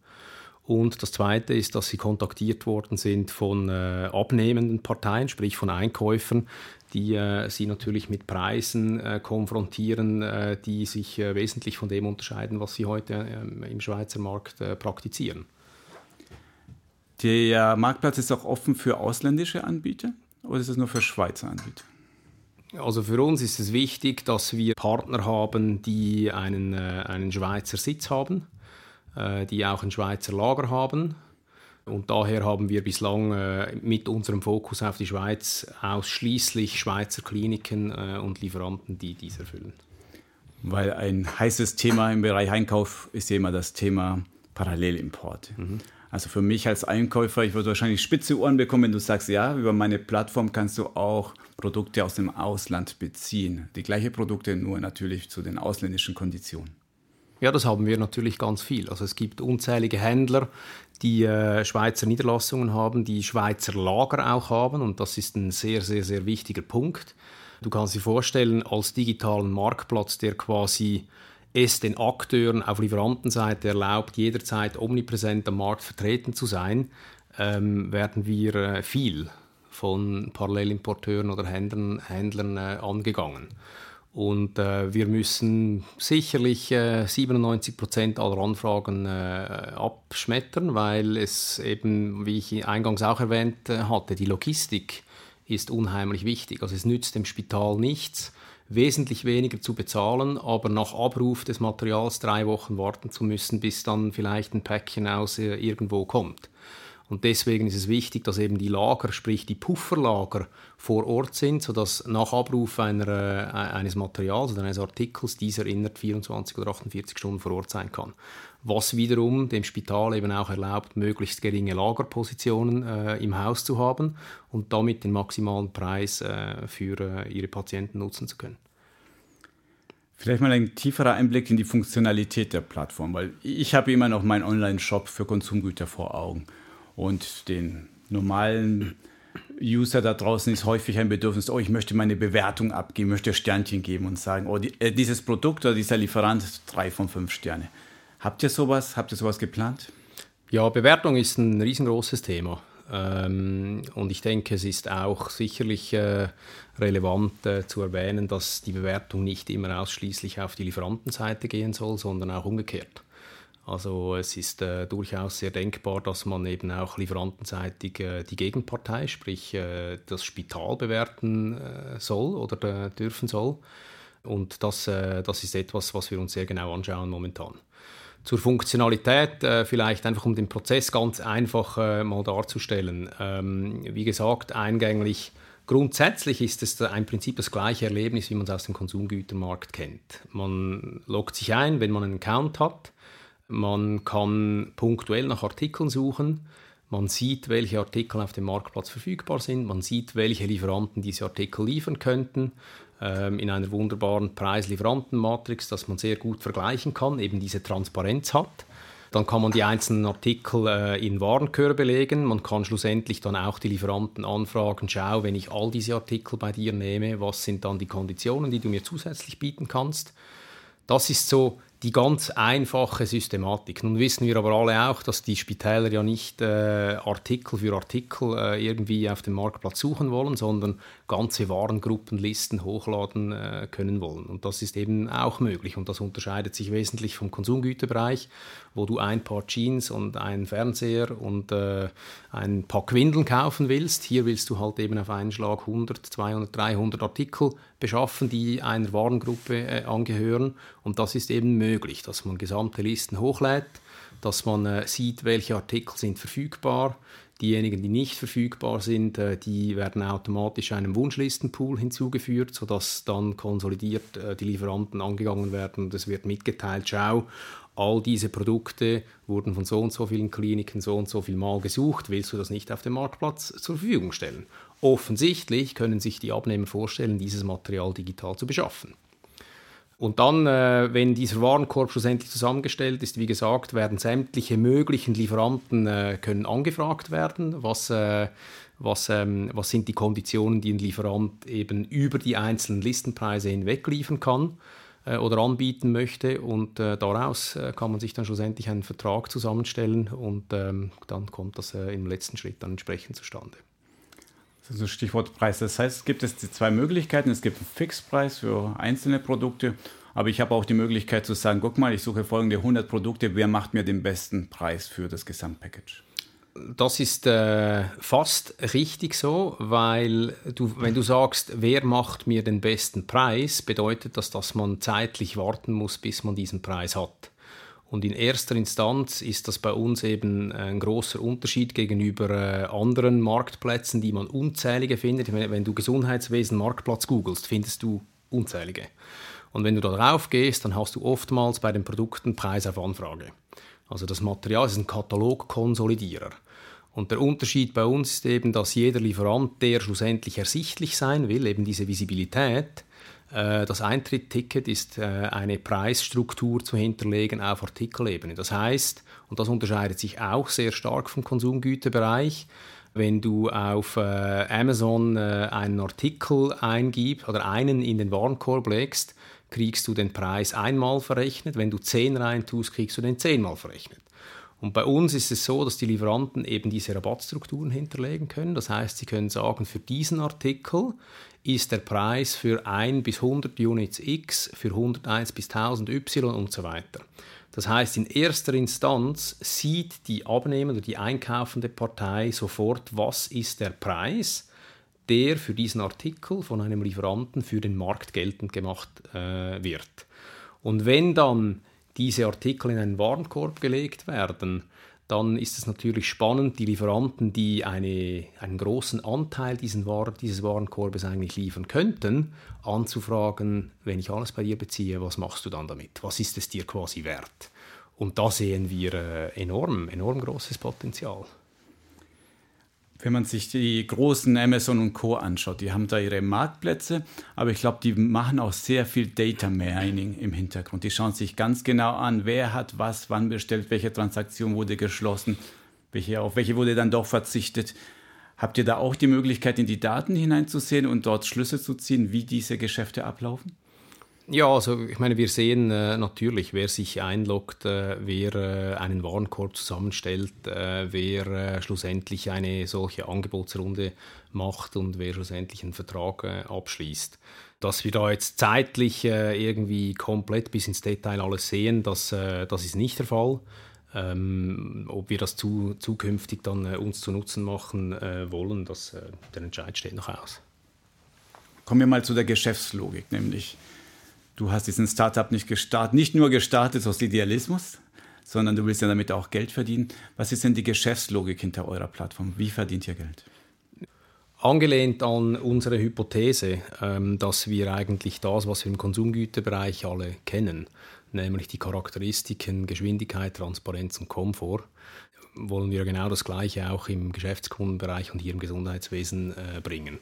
Und das Zweite ist, dass sie kontaktiert worden sind von äh, abnehmenden Parteien, sprich von Einkäufern, die äh, sie natürlich mit Preisen äh, konfrontieren, äh, die sich äh, wesentlich von dem unterscheiden, was sie heute ähm, im Schweizer Markt äh, praktizieren.
Der Marktplatz ist auch offen für ausländische Anbieter oder ist es nur für Schweizer Anbieter?
Also für uns ist es wichtig, dass wir Partner haben, die einen, einen Schweizer Sitz haben die auch ein Schweizer Lager haben. Und daher haben wir bislang äh, mit unserem Fokus auf die Schweiz ausschließlich Schweizer Kliniken äh, und Lieferanten, die dies erfüllen.
Weil ein heißes Thema im Bereich Einkauf ist ja immer das Thema Parallelimport. Mhm. Also für mich als Einkäufer, ich würde wahrscheinlich spitze Ohren bekommen, wenn du sagst, ja, über meine Plattform kannst du auch Produkte aus dem Ausland beziehen. Die gleichen Produkte, nur natürlich zu den ausländischen Konditionen.
Ja, das haben wir natürlich ganz viel. Also es gibt unzählige Händler, die äh, Schweizer Niederlassungen haben, die Schweizer Lager auch haben und das ist ein sehr, sehr, sehr wichtiger Punkt. Du kannst dir vorstellen, als digitalen Marktplatz, der quasi es den Akteuren auf Lieferantenseite erlaubt, jederzeit omnipräsent am Markt vertreten zu sein, ähm, werden wir äh, viel von Parallelimporteuren oder Händlern, Händlern äh, angegangen. Und äh, wir müssen sicherlich äh, 97 Prozent aller Anfragen äh, abschmettern, weil es eben, wie ich eingangs auch erwähnt äh, hatte, die Logistik ist unheimlich wichtig. Also es nützt dem Spital nichts, wesentlich weniger zu bezahlen, aber nach Abruf des Materials drei Wochen warten zu müssen, bis dann vielleicht ein Päckchen aus äh, irgendwo kommt. Und deswegen ist es wichtig, dass eben die Lager, sprich die Pufferlager, vor Ort sind, sodass nach Abruf einer, äh, eines Materials oder eines Artikels dieser innerhalb 24 oder 48 Stunden vor Ort sein kann. Was wiederum dem Spital eben auch erlaubt, möglichst geringe Lagerpositionen äh, im Haus zu haben und damit den maximalen Preis äh, für äh, ihre Patienten nutzen zu können.
Vielleicht mal ein tieferer Einblick in die Funktionalität der Plattform, weil ich habe immer noch meinen Online-Shop für Konsumgüter vor Augen. Und den normalen User da draußen ist häufig ein Bedürfnis, oh, ich möchte meine Bewertung abgeben, möchte Sternchen geben und sagen, oh, die, äh, dieses Produkt oder dieser Lieferant drei von fünf Sterne. Habt ihr sowas? Habt ihr sowas geplant?
Ja, Bewertung ist ein riesengroßes Thema. Ähm, und ich denke, es ist auch sicherlich äh, relevant äh, zu erwähnen, dass die Bewertung nicht immer ausschließlich auf die Lieferantenseite gehen soll, sondern auch umgekehrt. Also es ist äh, durchaus sehr denkbar, dass man eben auch lieferantenseitig äh, die Gegenpartei, sprich äh, das Spital bewerten äh, soll oder äh, dürfen soll. Und das, äh, das ist etwas, was wir uns sehr genau anschauen momentan. Zur Funktionalität, vielleicht einfach um den Prozess ganz einfach mal darzustellen. Ähm, wie gesagt, eingänglich Grundsätzlich ist es ein Prinzip das gleiche Erlebnis, wie man es aus dem Konsumgütermarkt kennt. Man loggt sich ein, wenn man einen Account hat. Man kann punktuell nach Artikeln suchen. Man sieht, welche Artikel auf dem Marktplatz verfügbar sind. Man sieht, welche Lieferanten diese Artikel liefern könnten. Ähm, in einer wunderbaren Preis-Lieferanten-Matrix, dass man sehr gut vergleichen kann, eben diese Transparenz hat. Dann kann man die einzelnen Artikel äh, in Warenkörbe legen. Man kann schlussendlich dann auch die Lieferanten anfragen, schau, wenn ich all diese Artikel bei dir nehme, was sind dann die Konditionen, die du mir zusätzlich bieten kannst. Das ist so die ganz einfache Systematik. Nun wissen wir aber alle auch, dass die Spitäler ja nicht äh, Artikel für Artikel äh, irgendwie auf dem Marktplatz suchen wollen, sondern ganze Warengruppenlisten hochladen äh, können wollen. Und das ist eben auch möglich und das unterscheidet sich wesentlich vom Konsumgüterbereich, wo du ein paar Jeans und einen Fernseher und äh, ein Pack Windeln kaufen willst. Hier willst du halt eben auf einen Schlag 100, 200, 300 Artikel beschaffen, die einer Warengruppe äh, angehören. Und das ist eben möglich, dass man gesamte Listen hochlädt, dass man äh, sieht, welche Artikel sind verfügbar. Diejenigen, die nicht verfügbar sind, äh, die werden automatisch einem Wunschlistenpool hinzugeführt, sodass dann konsolidiert äh, die Lieferanten angegangen werden und es wird mitgeteilt, schau, all diese Produkte wurden von so und so vielen Kliniken so und so viel Mal gesucht, willst du das nicht auf dem Marktplatz zur Verfügung stellen? Offensichtlich können sich die Abnehmer vorstellen, dieses Material digital zu beschaffen. Und dann, äh, wenn dieser Warenkorb schlussendlich zusammengestellt ist, wie gesagt, werden sämtliche möglichen Lieferanten äh, können angefragt werden, was, äh, was, ähm, was sind die Konditionen, die ein Lieferant eben über die einzelnen Listenpreise hinweg liefern kann äh, oder anbieten möchte. Und äh, daraus äh, kann man sich dann schlussendlich einen Vertrag zusammenstellen und ähm, dann kommt das im letzten Schritt dann entsprechend zustande.
Also Stichwort Preis. Das heißt, es gibt es die zwei Möglichkeiten. Es gibt einen Fixpreis für einzelne Produkte, aber ich habe auch die Möglichkeit zu sagen, guck mal, ich suche folgende 100 Produkte, wer macht mir den besten Preis für das Gesamtpackage?
Das ist äh, fast richtig so, weil du, wenn du sagst, wer macht mir den besten Preis, bedeutet das, dass man zeitlich warten muss, bis man diesen Preis hat. Und in erster Instanz ist das bei uns eben ein großer Unterschied gegenüber äh, anderen Marktplätzen, die man unzählige findet. Wenn du Gesundheitswesen Marktplatz googelst, findest du unzählige. Und wenn du da drauf gehst, dann hast du oftmals bei den Produkten Preis auf Anfrage. Also das Material ist ein Katalogkonsolidierer. Und der Unterschied bei uns ist eben, dass jeder Lieferant, der schlussendlich ersichtlich sein will, eben diese Visibilität, äh, das Eintrittticket ist äh, eine Preisstruktur zu hinterlegen auf Artikelebene. Das heißt, und das unterscheidet sich auch sehr stark vom Konsumgüterbereich, wenn du auf äh, Amazon einen Artikel eingibst oder einen in den Warenkorb legst, kriegst du den Preis einmal verrechnet. Wenn du zehn rein tust, kriegst du den zehnmal verrechnet. Und bei uns ist es so, dass die Lieferanten eben diese Rabattstrukturen hinterlegen können. Das heißt, sie können sagen, für diesen Artikel ist der Preis für 1 bis 100 Units X, für 101 bis 1000 Y und so weiter. Das heißt, in erster Instanz sieht die abnehmende die einkaufende Partei sofort, was ist der Preis, der für diesen Artikel von einem Lieferanten für den Markt geltend gemacht äh, wird. Und wenn dann diese Artikel in einen Warenkorb gelegt werden, dann ist es natürlich spannend, die Lieferanten, die eine, einen großen Anteil diesen War dieses Warenkorbes eigentlich liefern könnten, anzufragen, wenn ich alles bei dir beziehe, was machst du dann damit? Was ist es dir quasi wert? Und da sehen wir äh, enorm, enorm großes Potenzial
wenn man sich die großen Amazon und Co. anschaut, die haben da ihre Marktplätze, aber ich glaube, die machen auch sehr viel Data Mining im Hintergrund. Die schauen sich ganz genau an, wer hat was, wann bestellt, welche Transaktion wurde geschlossen, welche, auf welche wurde dann doch verzichtet. Habt ihr da auch die Möglichkeit, in die Daten hineinzusehen und dort Schlüsse zu ziehen, wie diese Geschäfte ablaufen?
Ja, also ich meine, wir sehen äh, natürlich, wer sich einloggt, äh, wer äh, einen Warenkorb zusammenstellt, äh, wer äh, schlussendlich eine solche Angebotsrunde macht und wer schlussendlich einen Vertrag äh, abschließt. Dass wir da jetzt zeitlich irgendwie komplett bis ins Detail alles sehen, das, das ist nicht der Fall. Ähm, ob wir das zu, zukünftig dann uns zu Nutzen machen wollen, das, der Entscheid steht noch aus.
Kommen wir mal zu der Geschäftslogik, nämlich du hast diesen Startup nicht gestartet, nicht nur gestartet aus Idealismus, sondern du willst ja damit auch Geld verdienen. Was ist denn die Geschäftslogik hinter eurer Plattform? Wie verdient ihr Geld?
Angelehnt an unsere Hypothese, ähm, dass wir eigentlich das, was wir im Konsumgüterbereich alle kennen, nämlich die Charakteristiken Geschwindigkeit, Transparenz und Komfort, wollen wir genau das Gleiche auch im Geschäftskundenbereich und hier im Gesundheitswesen äh, bringen.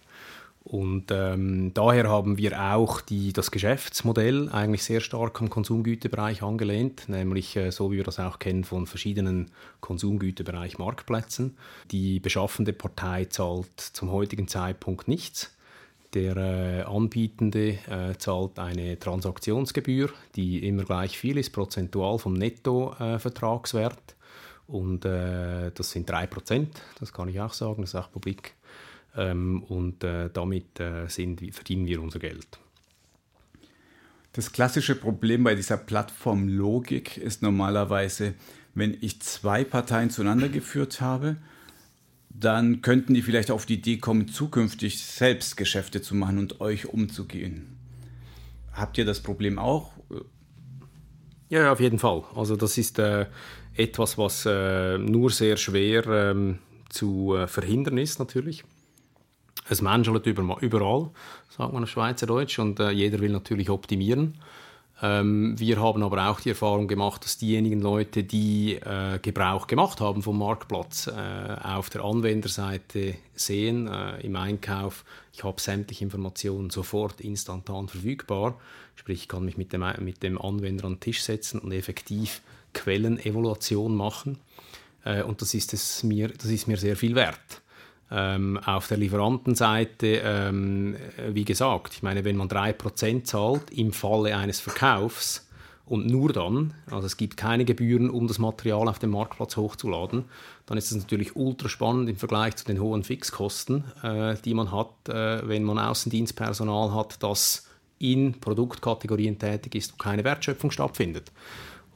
Und ähm, daher haben wir auch die, das Geschäftsmodell eigentlich sehr stark am Konsumgüterbereich angelehnt, nämlich äh, so wie wir das auch kennen von verschiedenen Konsumgüterbereich Marktplätzen. Die beschaffende Partei zahlt zum heutigen Zeitpunkt nichts. Der äh, Anbietende äh, zahlt eine Transaktionsgebühr, die immer gleich viel ist, prozentual vom Nettovertragswert. und äh, das sind 3%, das kann ich auch sagen, das ist auch publik. Ähm, und äh, damit äh, sind, verdienen wir unser Geld.
Das klassische Problem bei dieser Plattformlogik ist normalerweise, wenn ich zwei Parteien zueinander geführt habe, dann könnten die vielleicht auf die Idee kommen, zukünftig selbst Geschäfte zu machen und euch umzugehen. Habt ihr das Problem auch?
Ja, auf jeden Fall. Also das ist äh, etwas, was äh, nur sehr schwer ähm, zu äh, verhindern ist natürlich. Es menschelt überall, sagt man auf Schweizerdeutsch, und äh, jeder will natürlich optimieren. Ähm, wir haben aber auch die Erfahrung gemacht, dass diejenigen Leute, die äh, Gebrauch gemacht haben vom Marktplatz, äh, auf der Anwenderseite sehen, äh, im Einkauf, ich habe sämtliche Informationen sofort instantan verfügbar. Sprich, ich kann mich mit dem, mit dem Anwender an den Tisch setzen und effektiv Quellenevaluation machen. Äh, und das ist, es mir, das ist mir sehr viel wert. Ähm, auf der Lieferantenseite, ähm, wie gesagt, ich meine, wenn man 3% zahlt im Falle eines Verkaufs und nur dann, also es gibt keine Gebühren, um das Material auf dem Marktplatz hochzuladen, dann ist es natürlich ultra spannend im Vergleich zu den hohen Fixkosten, äh, die man hat, äh, wenn man Außendienstpersonal hat, das in Produktkategorien tätig ist, wo keine Wertschöpfung stattfindet.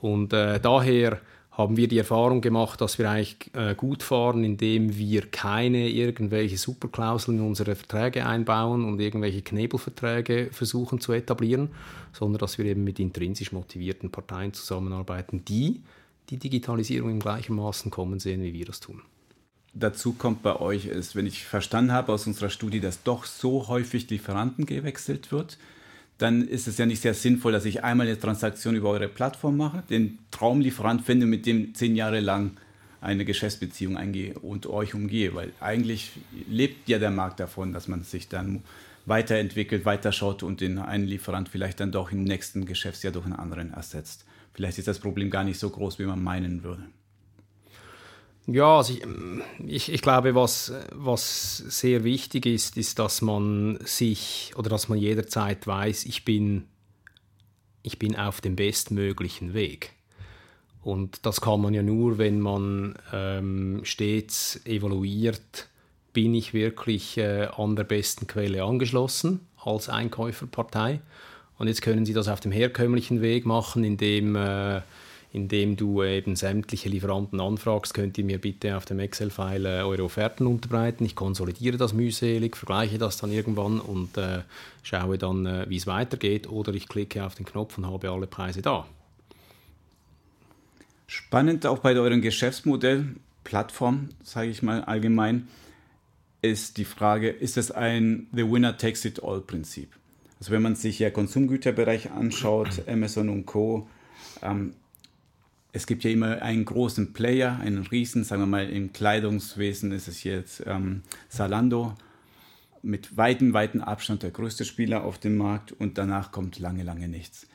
Und äh, daher haben wir die Erfahrung gemacht, dass wir eigentlich äh, gut fahren, indem wir keine irgendwelche Superklauseln in unsere Verträge einbauen und irgendwelche Knebelverträge versuchen zu etablieren, sondern dass wir eben mit intrinsisch motivierten Parteien zusammenarbeiten, die die Digitalisierung im gleichen Maßen kommen sehen, wie wir das tun.
Dazu kommt bei euch ist, wenn ich verstanden habe aus unserer Studie, dass doch so häufig Lieferanten gewechselt wird, dann ist es ja nicht sehr sinnvoll, dass ich einmal eine Transaktion über eure Plattform mache, den Traumlieferant finde, mit dem zehn Jahre lang eine Geschäftsbeziehung eingehe und euch umgehe, weil eigentlich lebt ja der Markt davon, dass man sich dann weiterentwickelt, weiterschaut und den einen Lieferant vielleicht dann doch im nächsten Geschäftsjahr durch einen anderen ersetzt. Vielleicht ist das Problem gar nicht so groß, wie man meinen würde.
Ja, also ich, ich, ich, glaube, was, was sehr wichtig ist, ist, dass man sich oder dass man jederzeit weiß, ich bin, ich bin auf dem bestmöglichen Weg. Und das kann man ja nur, wenn man ähm, stets evaluiert, bin ich wirklich äh, an der besten Quelle angeschlossen als Einkäuferpartei. Und jetzt können Sie das auf dem herkömmlichen Weg machen, indem äh, indem du eben sämtliche Lieferanten anfragst, könnt ihr mir bitte auf dem Excel-File äh, eure Offerten unterbreiten. Ich konsolidiere das mühselig, vergleiche das dann irgendwann und äh, schaue dann, äh, wie es weitergeht. Oder ich klicke auf den Knopf und habe alle Preise da.
Spannend auch bei eurem Geschäftsmodell, Plattform, sage ich mal allgemein, ist die Frage, ist es ein The Winner Takes It All Prinzip? Also wenn man sich ja Konsumgüterbereich anschaut, Amazon und Co., ähm, es gibt ja immer einen großen Player, einen Riesen, sagen wir mal im Kleidungswesen ist es jetzt ähm, Zalando mit weitem, weitem Abstand der größte Spieler auf dem Markt und danach kommt lange, lange nichts.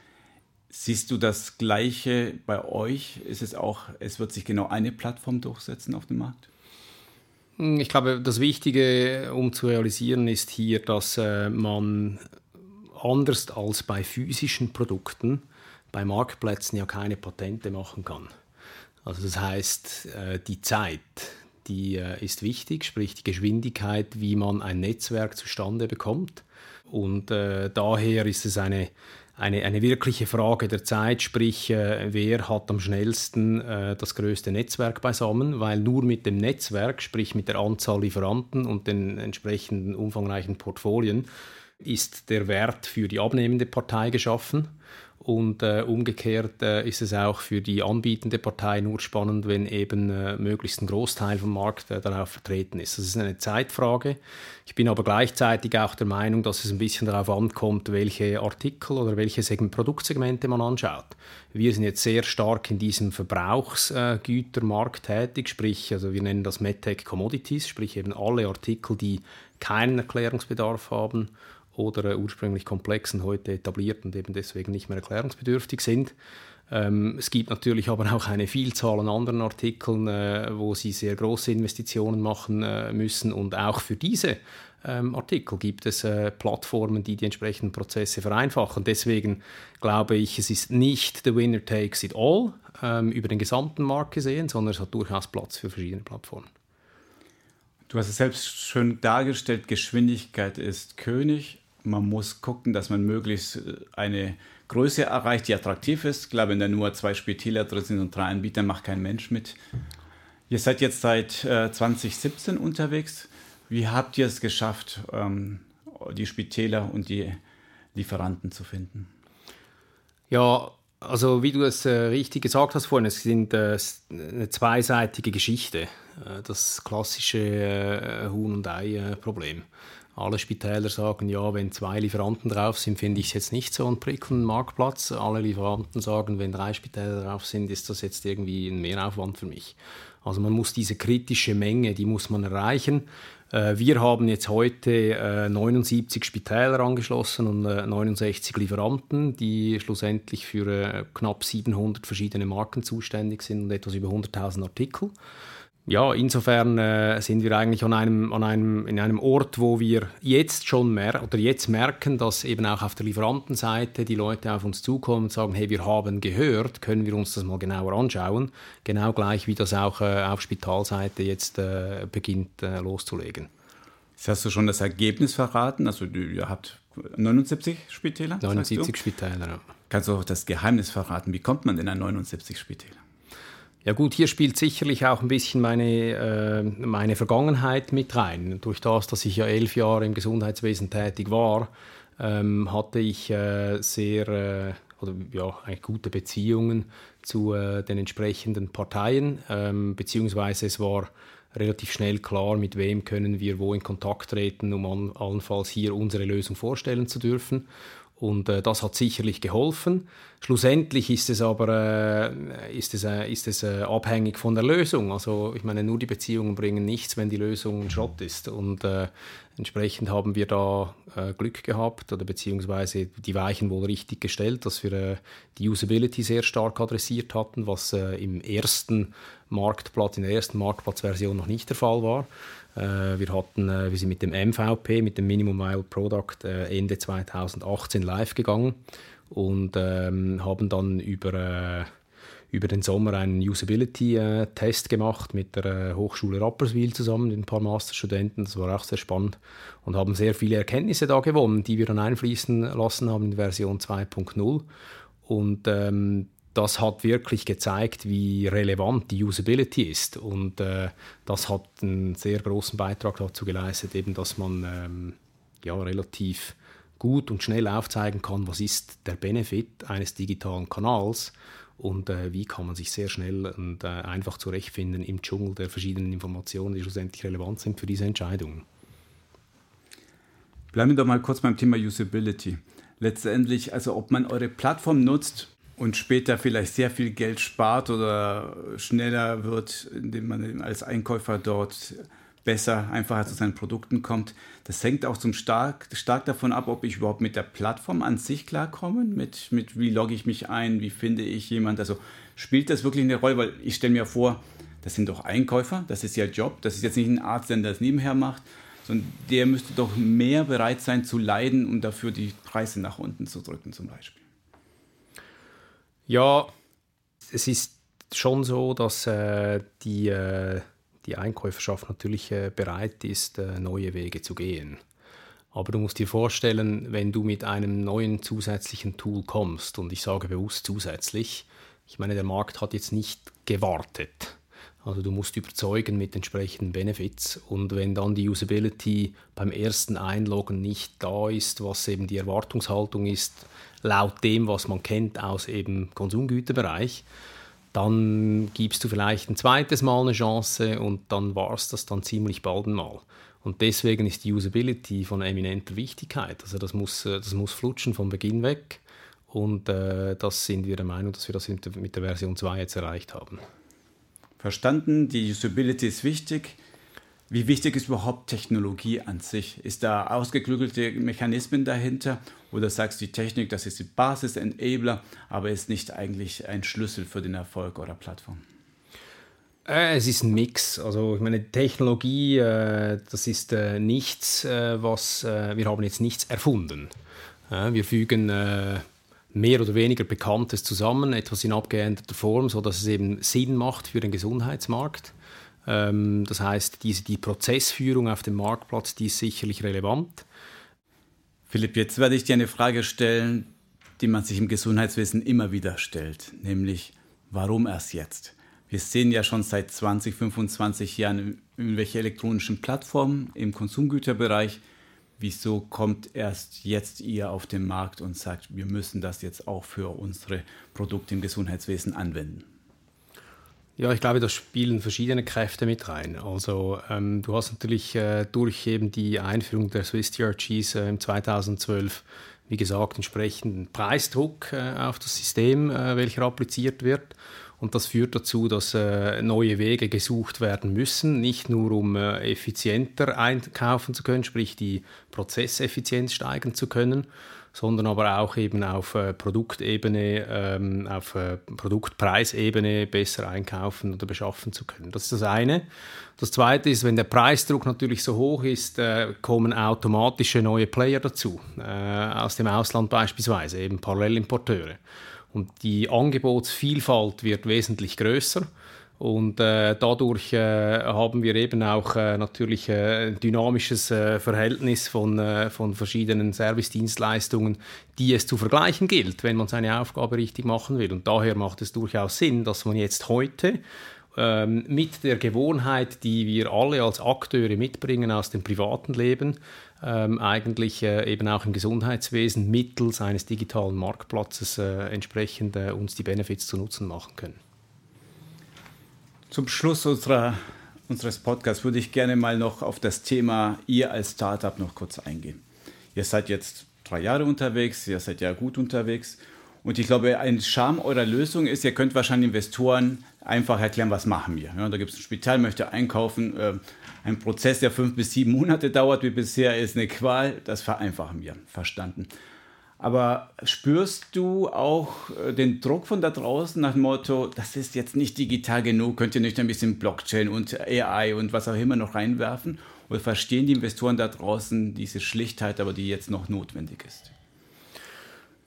Siehst du das Gleiche bei euch? Ist es auch, es wird sich genau eine Plattform durchsetzen auf dem Markt?
Ich glaube, das Wichtige, um zu realisieren, ist hier, dass äh, man anders als bei physischen Produkten bei Marktplätzen ja keine Patente machen kann. Also das heißt, äh, die Zeit, die äh, ist wichtig, sprich die Geschwindigkeit, wie man ein Netzwerk zustande bekommt. Und äh, daher ist es eine, eine, eine wirkliche Frage der Zeit, sprich, wer hat am schnellsten das größte Netzwerk beisammen, weil nur mit dem Netzwerk, sprich mit der Anzahl Lieferanten und den entsprechenden umfangreichen Portfolien, ist der Wert für die abnehmende Partei geschaffen. Und äh, umgekehrt äh, ist es auch für die anbietende Partei nur spannend, wenn eben äh, möglichst ein Großteil vom Markt äh, darauf vertreten ist. Das ist eine Zeitfrage. Ich bin aber gleichzeitig auch der Meinung, dass es ein bisschen darauf ankommt, welche Artikel oder welche Segment Produktsegmente man anschaut. Wir sind jetzt sehr stark in diesem Verbrauchsgütermarkt tätig, sprich, also wir nennen das MedTech Commodities, sprich eben alle Artikel, die keinen Erklärungsbedarf haben oder äh, ursprünglich komplex und heute etabliert und eben deswegen nicht mehr erklärungsbedürftig sind. Ähm, es gibt natürlich aber auch eine Vielzahl an anderen Artikeln, äh, wo sie sehr große Investitionen machen äh, müssen und auch für diese ähm, Artikel gibt es Plattformen, die die entsprechenden Prozesse vereinfachen. Deswegen glaube ich, es ist nicht the winner takes it all ähm, über den gesamten Markt gesehen, sondern es hat durchaus Platz für verschiedene Plattformen.
Du hast es selbst schön dargestellt, Geschwindigkeit ist König. Man muss gucken, dass man möglichst äh, eine Größe erreicht, die attraktiv ist. Ich glaube, wenn da nur zwei Spieler drin sind und drei Anbieter, macht kein Mensch mit. Ihr seid jetzt seit äh, 2017 unterwegs. Wie habt ihr es geschafft, ähm, die Spitäler und die Lieferanten zu finden?
Ja, also wie du es äh, richtig gesagt hast vorhin, es sind äh, eine zweiseitige Geschichte. Äh, das klassische äh, Huhn- und Ei-Problem. Alle Spitäler sagen, ja, wenn zwei Lieferanten drauf sind, finde ich es jetzt nicht so einen prickelnden Marktplatz. Alle Lieferanten sagen, wenn drei Spitäler drauf sind, ist das jetzt irgendwie ein Mehraufwand für mich. Also man muss diese kritische Menge, die muss man erreichen. Äh, wir haben jetzt heute 79 äh, Spitäler angeschlossen und 69 äh, Lieferanten, die schlussendlich für knapp 700 verschiedene Marken zuständig sind und etwas über 100.000 Artikel ja, insofern äh, sind wir eigentlich an einem, an einem, in einem Ort, wo wir jetzt schon mer oder jetzt merken, dass eben auch auf der Lieferantenseite die Leute auf uns zukommen und sagen, hey, wir haben gehört, können wir uns das mal genauer anschauen, genau gleich wie das auch äh, auf Spitalseite jetzt äh, beginnt äh, loszulegen.
Jetzt hast du schon das Ergebnis verraten, also ihr habt 79 Spitäler?
79 Spitäler, ja.
Kannst du auch das Geheimnis verraten, wie kommt man denn an 79 Spitäler?
Ja gut, hier spielt sicherlich auch ein bisschen meine, äh, meine Vergangenheit mit rein. Durch das, dass ich ja elf Jahre im Gesundheitswesen tätig war, ähm, hatte ich äh, sehr äh, oder ja, eigentlich gute Beziehungen zu äh, den entsprechenden Parteien, ähm, beziehungsweise es war relativ schnell klar, mit wem können wir wo in Kontakt treten, um an, allenfalls hier unsere Lösung vorstellen zu dürfen. Und äh, das hat sicherlich geholfen. Schlussendlich ist es aber äh, ist es, äh, ist es äh, abhängig von der Lösung. Also ich meine, nur die Beziehungen bringen nichts, wenn die Lösung Schrott ist. Und äh, entsprechend haben wir da äh, Glück gehabt oder beziehungsweise die Weichen wohl richtig gestellt, dass wir die Usability sehr stark adressiert hatten, was im ersten Marktplatz, in der ersten Marktplatzversion noch nicht der Fall war. Äh, wir, hatten, äh, wir sind mit dem MVP, mit dem Minimum Viable Product, äh, Ende 2018 live gegangen und ähm, haben dann über, über den Sommer einen Usability-Test gemacht mit der Hochschule Rapperswil zusammen mit ein paar Masterstudenten. Das war auch sehr spannend und haben sehr viele Erkenntnisse da gewonnen, die wir dann einfließen lassen haben in Version 2.0. Und ähm, das hat wirklich gezeigt, wie relevant die Usability ist. Und äh, das hat einen sehr großen Beitrag dazu geleistet, eben, dass man ähm, ja, relativ gut und schnell aufzeigen kann, was ist der Benefit eines digitalen Kanals und äh, wie kann man sich sehr schnell und äh, einfach zurechtfinden im Dschungel der verschiedenen Informationen, die schlussendlich relevant sind für diese Entscheidungen.
Bleiben wir doch mal kurz beim Thema Usability. Letztendlich, also ob man eure Plattform nutzt, und später vielleicht sehr viel Geld spart oder schneller wird, indem man als Einkäufer dort besser, einfacher zu seinen Produkten kommt. Das hängt auch zum stark, stark davon ab, ob ich überhaupt mit der Plattform an sich klarkomme, mit, mit wie logge ich mich ein, wie finde ich jemand. Also spielt das wirklich eine Rolle, weil ich stelle mir vor, das sind doch Einkäufer, das ist ihr Job, das ist jetzt nicht ein Arzt, der das nebenher macht, sondern der müsste doch mehr bereit sein zu leiden, um dafür die Preise nach unten zu drücken zum Beispiel.
Ja, es ist schon so, dass äh, die, äh, die Einkäuferschaft natürlich äh, bereit ist, äh, neue Wege zu gehen. Aber du musst dir vorstellen, wenn du mit einem neuen zusätzlichen Tool kommst, und ich sage bewusst zusätzlich, ich meine, der Markt hat jetzt nicht gewartet. Also du musst überzeugen mit entsprechenden Benefits und wenn dann die Usability beim ersten Einloggen nicht da ist, was eben die Erwartungshaltung ist, laut dem, was man kennt aus eben Konsumgüterbereich, dann gibst du vielleicht ein zweites Mal eine Chance und dann war es das dann ziemlich bald mal. Und deswegen ist die Usability von eminenter Wichtigkeit. Also das muss, äh, das muss flutschen von Beginn weg. Und äh, das sind wir der Meinung, dass wir das mit der Version 2 jetzt erreicht haben.
Verstanden, die Usability ist wichtig. Wie wichtig ist überhaupt Technologie an sich? Ist da ausgeklügelte Mechanismen dahinter? Oder sagst du, die Technik, das ist die Basis, Enabler, aber ist nicht eigentlich ein Schlüssel für den Erfolg eurer Plattform?
Äh, es ist ein Mix. Also ich meine, Technologie, äh, das ist äh, nichts, was wir haben jetzt nichts erfunden. Wir fügen mehr oder weniger Bekanntes zusammen, etwas in abgeänderter Form, sodass es eben Sinn macht für den Gesundheitsmarkt. Ähm, das heißt, diese, die Prozessführung auf dem Marktplatz, die ist sicherlich relevant.
Philipp, jetzt werde ich dir eine Frage stellen, die man sich im Gesundheitswesen immer wieder stellt, nämlich warum erst jetzt? Wir sehen ja schon seit 20, 25 Jahren irgendwelche elektronischen Plattformen im Konsumgüterbereich. Wieso kommt erst jetzt ihr auf den Markt und sagt, wir müssen das jetzt auch für unsere Produkte im Gesundheitswesen anwenden?
Ja, ich glaube, da spielen verschiedene Kräfte mit rein. Also ähm, du hast natürlich äh, durch eben die Einführung der Swiss DRGs äh, im 2012, wie gesagt, entsprechenden Preisdruck äh, auf das System, äh, welcher appliziert wird. Und das führt dazu, dass äh, neue Wege gesucht werden müssen, nicht nur um äh, effizienter einkaufen zu können, sprich die Prozesseffizienz steigern zu können, sondern aber auch eben auf äh, Produktebene, ähm, auf äh, Produktpreisebene besser einkaufen oder beschaffen zu können. Das ist das eine. Das zweite ist, wenn der Preisdruck natürlich so hoch ist, äh, kommen automatische neue Player dazu, äh, aus dem Ausland beispielsweise, eben Parallelimporteure. Und die Angebotsvielfalt wird wesentlich größer. Und äh, dadurch äh, haben wir eben auch äh, natürlich äh, ein dynamisches äh, Verhältnis von, äh, von verschiedenen Servicedienstleistungen, die es zu vergleichen gilt, wenn man seine Aufgabe richtig machen will. Und daher macht es durchaus Sinn, dass man jetzt heute ähm, mit der Gewohnheit, die wir alle als Akteure mitbringen aus dem privaten Leben, ähm, eigentlich eben auch im Gesundheitswesen mittels eines digitalen Marktplatzes entsprechend uns die Benefits zu Nutzen machen können.
Zum Schluss unserer, unseres Podcasts würde ich gerne mal noch auf das Thema ihr als Startup noch kurz eingehen. Ihr seid jetzt drei Jahre unterwegs, ihr seid ja gut unterwegs. Und ich glaube, ein Charme eurer Lösung ist, ihr könnt wahrscheinlich Investoren einfach erklären, was machen wir. Ja, da gibt es ein Spital, möchte einkaufen. Äh, ein Prozess, der fünf bis sieben Monate dauert, wie bisher, ist eine Qual. Das vereinfachen wir. Verstanden. Aber spürst du auch äh, den Druck von da draußen nach dem Motto, das ist jetzt nicht digital genug, könnt ihr nicht ein bisschen Blockchain und AI und was auch immer noch reinwerfen? Oder verstehen die Investoren da draußen diese Schlichtheit, aber die jetzt noch notwendig ist?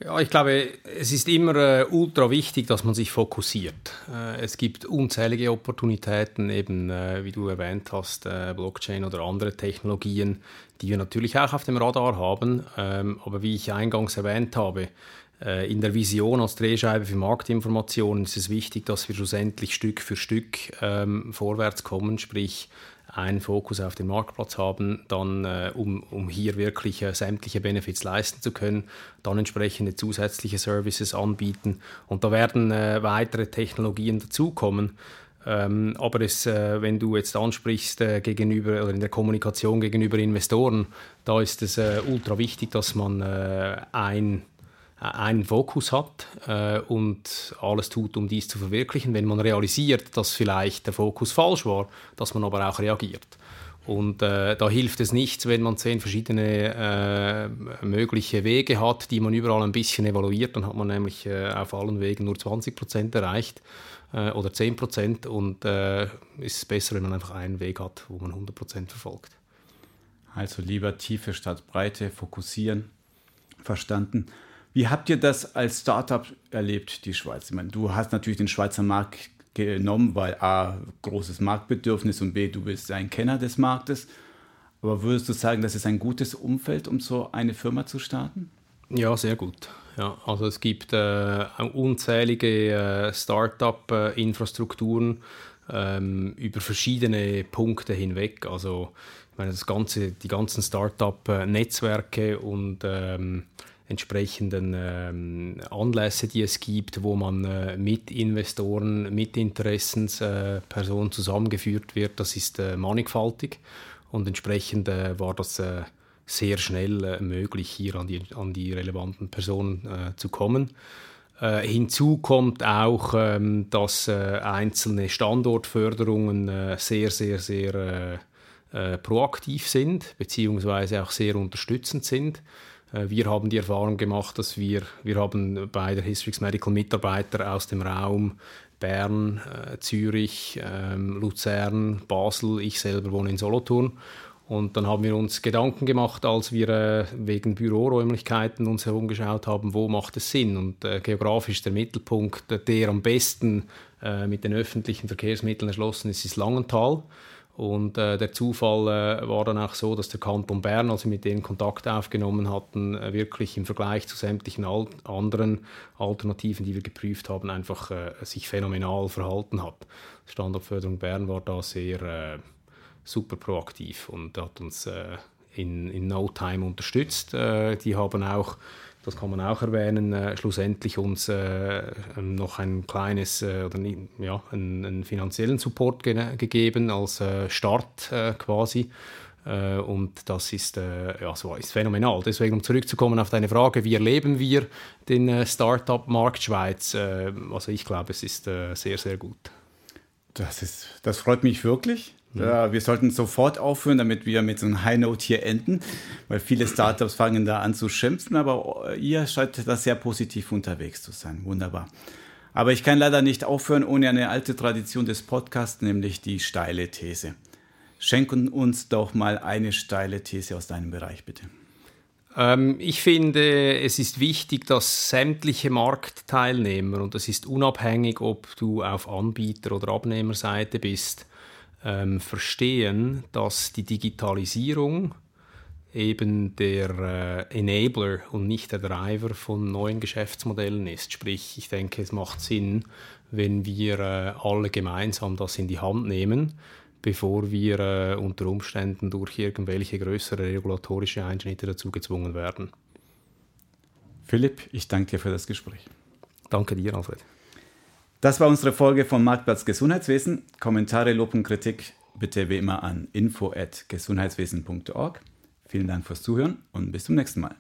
Ja, ich glaube, es ist immer äh, ultra wichtig, dass man sich fokussiert. Äh, es gibt unzählige Opportunitäten, eben äh, wie du erwähnt hast, äh, Blockchain oder andere Technologien, die wir natürlich auch auf dem Radar haben. Ähm, aber wie ich eingangs erwähnt habe, äh, in der Vision als Drehscheibe für Marktinformationen ist es wichtig, dass wir schlussendlich Stück für Stück ähm, vorwärts kommen, sprich einen Fokus auf den Marktplatz haben, dann äh, um, um hier wirklich äh, sämtliche Benefits leisten zu können, dann entsprechende zusätzliche Services anbieten und da werden äh, weitere Technologien dazukommen. Ähm, aber es, äh, wenn du jetzt ansprichst äh, gegenüber oder in der Kommunikation gegenüber Investoren, da ist es äh, ultra wichtig, dass man ein einen Fokus hat äh, und alles tut, um dies zu verwirklichen. Wenn man realisiert, dass vielleicht der Fokus falsch war, dass man aber auch reagiert. Und äh, da hilft es nichts, wenn man zehn verschiedene äh, mögliche Wege hat, die man überall ein bisschen evaluiert. Dann hat man nämlich äh, auf allen Wegen nur 20 Prozent erreicht äh, oder 10 Prozent. Und äh, ist es besser, wenn man einfach einen Weg hat, wo man 100 Prozent verfolgt.
Also lieber Tiefe statt Breite, fokussieren. Verstanden. Wie habt ihr das als Startup erlebt, die Schweiz? Ich meine, du hast natürlich den Schweizer Markt genommen, weil A, großes Marktbedürfnis und B, du bist ein Kenner des Marktes. Aber würdest du sagen, das ist ein gutes Umfeld, um so eine Firma zu starten?
Ja, sehr gut. Ja, also es gibt äh, unzählige äh, Start-up-Infrastrukturen äh, ähm, über verschiedene Punkte hinweg. Also ich meine, das ganze, die ganzen Start-up-Netzwerke und ähm, entsprechenden ähm, Anlässe, die es gibt, wo man äh, mit Investoren, mit Interessenspersonen äh, zusammengeführt wird, das ist äh, mannigfaltig und entsprechend äh, war das äh, sehr schnell äh, möglich, hier an die, an die relevanten Personen zu kommen. hinzu kommt auch, ähm, dass einzelne Standortförderungen sehr, sehr, sehr proaktiv sind, beziehungsweise auch sehr unterstützend sind. Äh, wir haben die Erfahrung gemacht, dass wir, wir haben bei der Histrix Medical Mitarbeiter aus dem Raum Bern, äh, Zürich, ähm, Luzern, Basel, ich selber wohne in Solothurn. Und dann haben wir uns Gedanken gemacht, als wir äh, wegen Büroräumlichkeiten uns herumgeschaut haben, wo macht es Sinn. Und äh, geografisch der Mittelpunkt, der am besten äh, mit den öffentlichen Verkehrsmitteln erschlossen ist, ist Langenthal. Und äh, der Zufall äh, war dann auch so, dass der Kanton Bern, als wir mit denen Kontakt aufgenommen hatten, äh, wirklich im Vergleich zu sämtlichen Al anderen Alternativen, die wir geprüft haben, einfach äh, sich phänomenal verhalten hat. Standortförderung Bern war da sehr äh, super proaktiv und hat uns äh, in, in No Time unterstützt. die haben auch das kann man auch erwähnen, äh, schlussendlich uns äh, noch ein kleines äh, oder ja, einen, einen finanziellen Support ge gegeben als äh, Start äh, quasi. Äh, und das ist, ja, so ist phänomenal. Deswegen, um zurückzukommen auf deine Frage, wie erleben wir den Startup-Markt Schweiz? also ich glaube, es ist sehr, sehr gut.
Das, ist, das freut mich wirklich. Ja, wir sollten sofort aufhören, damit wir mit so einem High Note hier enden, weil viele Startups fangen da an zu schimpfen, aber ihr scheint da sehr positiv unterwegs zu sein. Wunderbar. Aber ich kann leider nicht aufhören ohne eine alte Tradition des Podcasts, nämlich die steile These. Schenken uns doch mal eine steile These aus deinem Bereich, bitte.
Ähm, ich finde, es ist wichtig, dass sämtliche Marktteilnehmer, und das ist unabhängig, ob du auf Anbieter- oder Abnehmerseite bist, ähm, verstehen, dass die Digitalisierung eben der äh, Enabler und nicht der Driver von neuen Geschäftsmodellen ist. Sprich, ich denke, es macht Sinn, wenn wir äh, alle gemeinsam das in die Hand nehmen, bevor wir äh, unter Umständen durch irgendwelche größere regulatorische Einschnitte dazu gezwungen werden.
Philipp, ich danke dir für das Gespräch.
Danke dir, Alfred.
Das war unsere Folge vom Marktplatz Gesundheitswesen. Kommentare, Lob und Kritik bitte wie immer an info.gesundheitswesen.org. Vielen Dank fürs Zuhören und bis zum nächsten Mal.